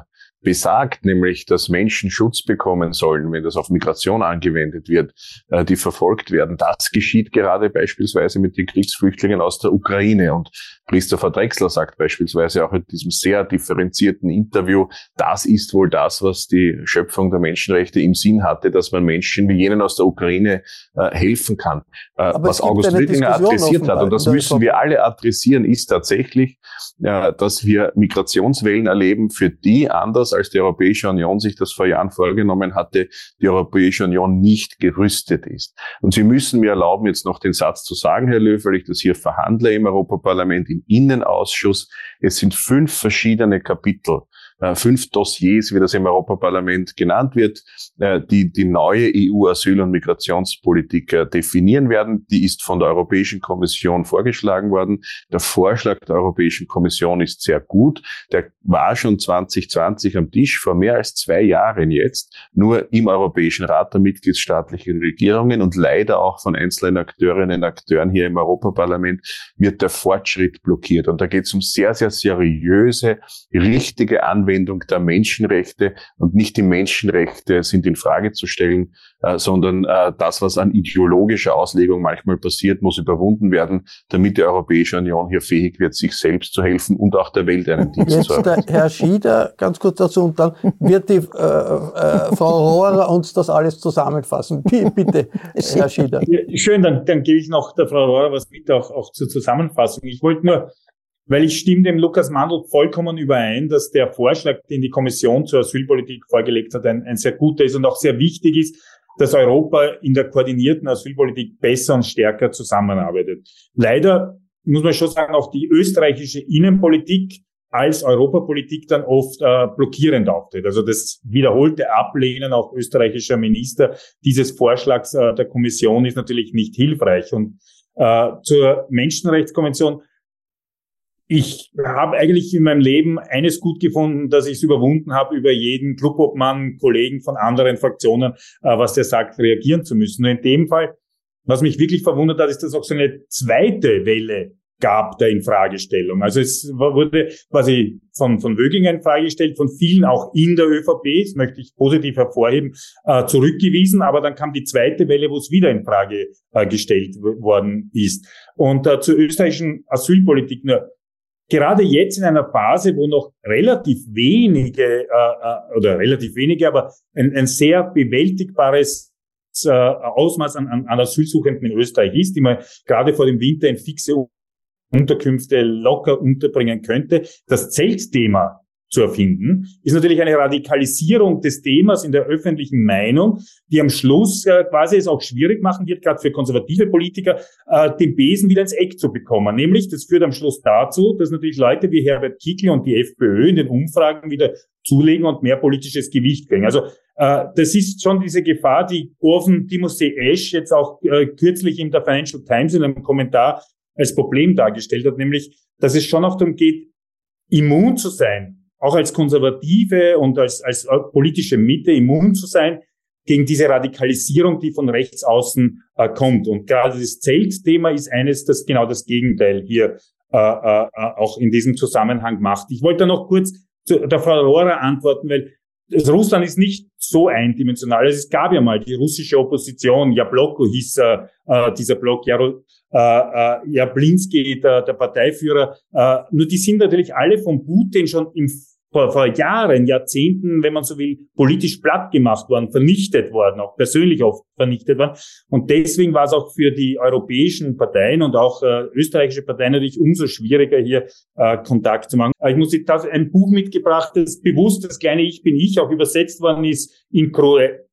besagt, nämlich, dass Menschen Schutz bekommen sollen, wenn das auf Migration angewendet wird, äh, die verfolgt werden. Das geschieht gerade beispielsweise mit den Kriegsflüchtlingen aus der Ukraine. Und Christopher Drexler sagt beispielsweise auch in diesem sehr differenzierten Interview, das ist wohl das, was die Schöpfung der Menschenrechte im Sinn hatte, dass man Menschen wie jenen aus der Ukraine äh, helfen kann. Äh, was August Wildinger adressiert hat, und das müssen wir alle adressieren, ist tatsächlich, dass wir Migrationswellen erleben, für die anders als die Europäische Union sich das vor Jahren vorgenommen hatte, die Europäische Union nicht gerüstet ist. Und Sie müssen mir erlauben, jetzt noch den Satz zu sagen, Herr Löw, weil ich das hier verhandle im Europaparlament, im Innenausschuss. Es sind fünf verschiedene Kapitel äh, fünf Dossiers, wie das im Europaparlament genannt wird, äh, die die neue EU-Asyl- und Migrationspolitik äh, definieren werden. Die ist von der Europäischen Kommission vorgeschlagen worden. Der Vorschlag der Europäischen Kommission ist sehr gut. Der war schon 2020 am Tisch, vor mehr als zwei Jahren jetzt, nur im Europäischen Rat der mitgliedstaatlichen Regierungen und leider auch von einzelnen Akteurinnen und Akteuren hier im Europaparlament wird der Fortschritt blockiert. Und da geht es um sehr, sehr seriöse, richtige Anwendungen Anwendung der Menschenrechte und nicht die Menschenrechte sind in Frage zu stellen, äh, sondern äh, das, was an ideologischer Auslegung manchmal passiert, muss überwunden werden, damit die Europäische Union hier fähig wird, sich selbst zu helfen und auch der Welt einen Dienst Jetzt zu erweisen. Herr Schieder, ganz kurz dazu, und dann wird die äh, äh, Frau Rohrer uns das alles zusammenfassen. Bitte, Herr Schieder. Schön, dann, dann gebe ich noch der Frau Rohrer was mit, auch, auch zur Zusammenfassung. Ich wollte nur weil ich stimme dem Lukas Mandl vollkommen überein, dass der Vorschlag, den die Kommission zur Asylpolitik vorgelegt hat, ein, ein sehr guter ist und auch sehr wichtig ist, dass Europa in der koordinierten Asylpolitik besser und stärker zusammenarbeitet. Leider muss man schon sagen, auch die österreichische Innenpolitik als Europapolitik dann oft äh, blockierend auftritt. Also das wiederholte Ablehnen auch österreichischer Minister dieses Vorschlags äh, der Kommission ist natürlich nicht hilfreich. Und äh, zur Menschenrechtskonvention. Ich habe eigentlich in meinem Leben eines gut gefunden, dass ich es überwunden habe, über jeden Clubobmann, Kollegen von anderen Fraktionen, äh, was der sagt, reagieren zu müssen. Nur in dem Fall, was mich wirklich verwundert hat, ist, dass auch so eine zweite Welle gab der Infragestellung. Also es wurde quasi von, von Wöginger in Frage gestellt, von vielen auch in der ÖVP, das möchte ich positiv hervorheben, äh, zurückgewiesen, aber dann kam die zweite Welle, wo es wieder in Frage äh, gestellt worden ist. Und äh, zur österreichischen Asylpolitik nur, gerade jetzt in einer Phase, wo noch relativ wenige, äh, äh, oder relativ wenige, aber ein, ein sehr bewältigbares äh, Ausmaß an, an, an Asylsuchenden in Österreich ist, die man gerade vor dem Winter in fixe Unterkünfte locker unterbringen könnte. Das Zeltthema zu erfinden, ist natürlich eine Radikalisierung des Themas in der öffentlichen Meinung, die am Schluss äh, quasi es auch schwierig machen wird, gerade für konservative Politiker, äh, den Besen wieder ins Eck zu bekommen. Nämlich, das führt am Schluss dazu, dass natürlich Leute wie Herbert Kickl und die FPÖ in den Umfragen wieder zulegen und mehr politisches Gewicht kriegen. Also äh, das ist schon diese Gefahr, die Orphan Timothy Ash jetzt auch äh, kürzlich in der Financial Times in einem Kommentar als Problem dargestellt hat, nämlich, dass es schon auch darum geht, immun zu sein, auch als Konservative und als, als politische Mitte immun zu sein gegen diese Radikalisierung, die von rechts außen äh, kommt. Und gerade das Zeltthema ist eines, das genau das Gegenteil hier äh, äh, auch in diesem Zusammenhang macht. Ich wollte noch kurz zu der Frau Rohrer antworten, weil das Russland ist nicht so eindimensional. Also es gab ja mal die russische Opposition, Jabloko hieß äh dieser Block, Jaro, äh, äh, Jablinski, der, der Parteiführer. Äh, nur die sind natürlich alle von Putin schon im vor, vor Jahren, Jahrzehnten, wenn man so will, politisch platt gemacht worden, vernichtet worden, auch persönlich oft vernichtet worden. Und deswegen war es auch für die europäischen Parteien und auch äh, österreichische Parteien natürlich umso schwieriger, hier äh, Kontakt zu machen. Ich muss da ein Buch mitgebracht, das bewusst das kleine Ich bin ich auch übersetzt worden ist in,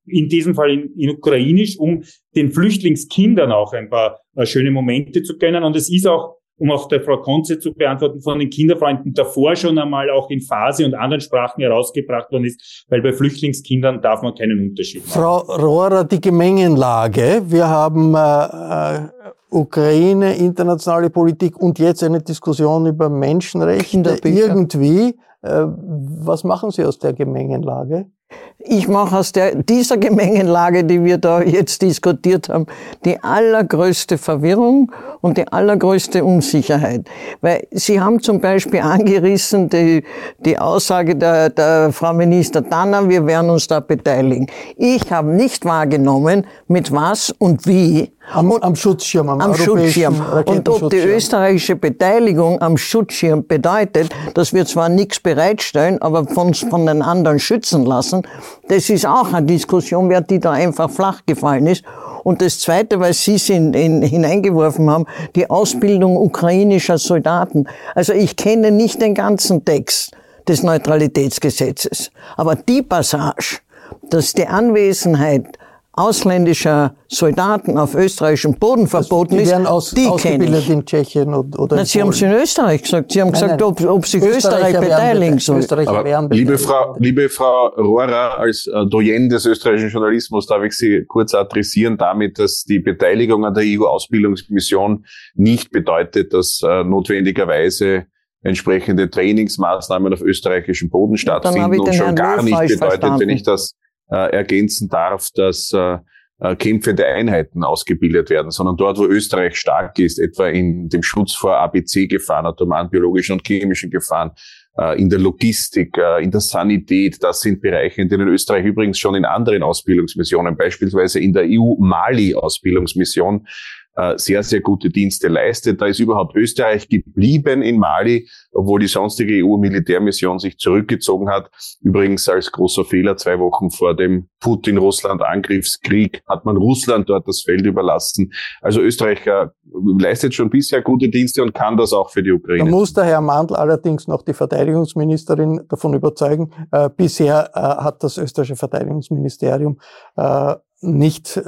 in diesem Fall in, in Ukrainisch, um den Flüchtlingskindern auch ein paar äh, schöne Momente zu gönnen. Und es ist auch um auch der Frau Konze zu beantworten, von den Kinderfreunden davor schon einmal auch in Phase und anderen Sprachen herausgebracht worden ist, weil bei Flüchtlingskindern darf man keinen Unterschied machen. Frau Rohrer, die Gemengenlage. Wir haben äh, äh, Ukraine, internationale Politik und jetzt eine Diskussion über Menschenrechte. Irgendwie. Äh, was machen Sie aus der Gemengenlage? Ich mache aus der, dieser Gemengenlage, die wir da jetzt diskutiert haben, die allergrößte Verwirrung und die allergrößte Unsicherheit. Weil Sie haben zum Beispiel angerissen die, die Aussage der, der Frau Minister Danner, wir werden uns da beteiligen. Ich habe nicht wahrgenommen, mit was und wie am, am Schutzschirm, am, am Schutzschirm. Und ob die österreichische Beteiligung am Schutzschirm bedeutet, dass wir zwar nichts bereitstellen, aber von, von den anderen schützen lassen, das ist auch eine Diskussion wert, die da einfach flach gefallen ist. Und das Zweite, was Sie in, in, hineingeworfen haben, die Ausbildung ukrainischer Soldaten. Also ich kenne nicht den ganzen Text des Neutralitätsgesetzes, aber die Passage, dass die Anwesenheit ausländischer Soldaten auf österreichischem Boden verboten die ist, werden aus, die kenne ich. in Tschechien oder, oder Nein, Sie haben es in Österreich gesagt. Sie haben nein, gesagt, ob, ob sich Österreich beteiligen soll. Aber liebe Frau, liebe Frau Rohrer, als äh, Doyen des österreichischen Journalismus darf ich Sie kurz adressieren damit, dass die Beteiligung an der EU-Ausbildungsmission nicht bedeutet, dass äh, notwendigerweise entsprechende Trainingsmaßnahmen auf österreichischem Boden stattfinden und schon gar nicht bedeutet, verstanden. wenn ich das ergänzen darf, dass äh, äh, kämpfende Einheiten ausgebildet werden, sondern dort, wo Österreich stark ist, etwa in dem Schutz vor ABC-Gefahren, atomaren, biologischen und chemischen Gefahren, äh, in der Logistik, äh, in der Sanität, das sind Bereiche, in denen Österreich übrigens schon in anderen Ausbildungsmissionen, beispielsweise in der EU-Mali-Ausbildungsmission, äh, sehr, sehr gute Dienste leistet. Da ist überhaupt Österreich geblieben in Mali, obwohl die sonstige EU-Militärmission sich zurückgezogen hat. Übrigens als großer Fehler, zwei Wochen vor dem Putin-Russland-Angriffskrieg hat man Russland dort das Feld überlassen. Also Österreich äh, leistet schon bisher gute Dienste und kann das auch für die Ukraine. Da muss der Herr Mandl allerdings noch die Verteidigungsministerin davon überzeugen. Äh, bisher äh, hat das österreichische Verteidigungsministerium äh, nicht äh,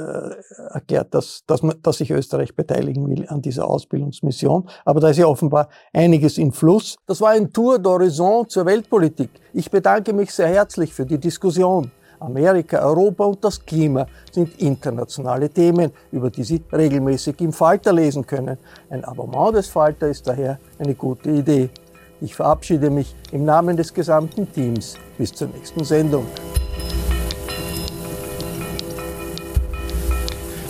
erklärt, dass, dass, man, dass sich Österreich beteiligen will an dieser Ausbildungsmission. Aber da ist ja offenbar einiges in Fluss. Das war ein Tour d'horizon zur Weltpolitik. Ich bedanke mich sehr herzlich für die Diskussion. Amerika, Europa und das Klima sind internationale Themen, über die Sie regelmäßig im Falter lesen können. Ein Abonnement des Falter ist daher eine gute Idee. Ich verabschiede mich im Namen des gesamten Teams. Bis zur nächsten Sendung.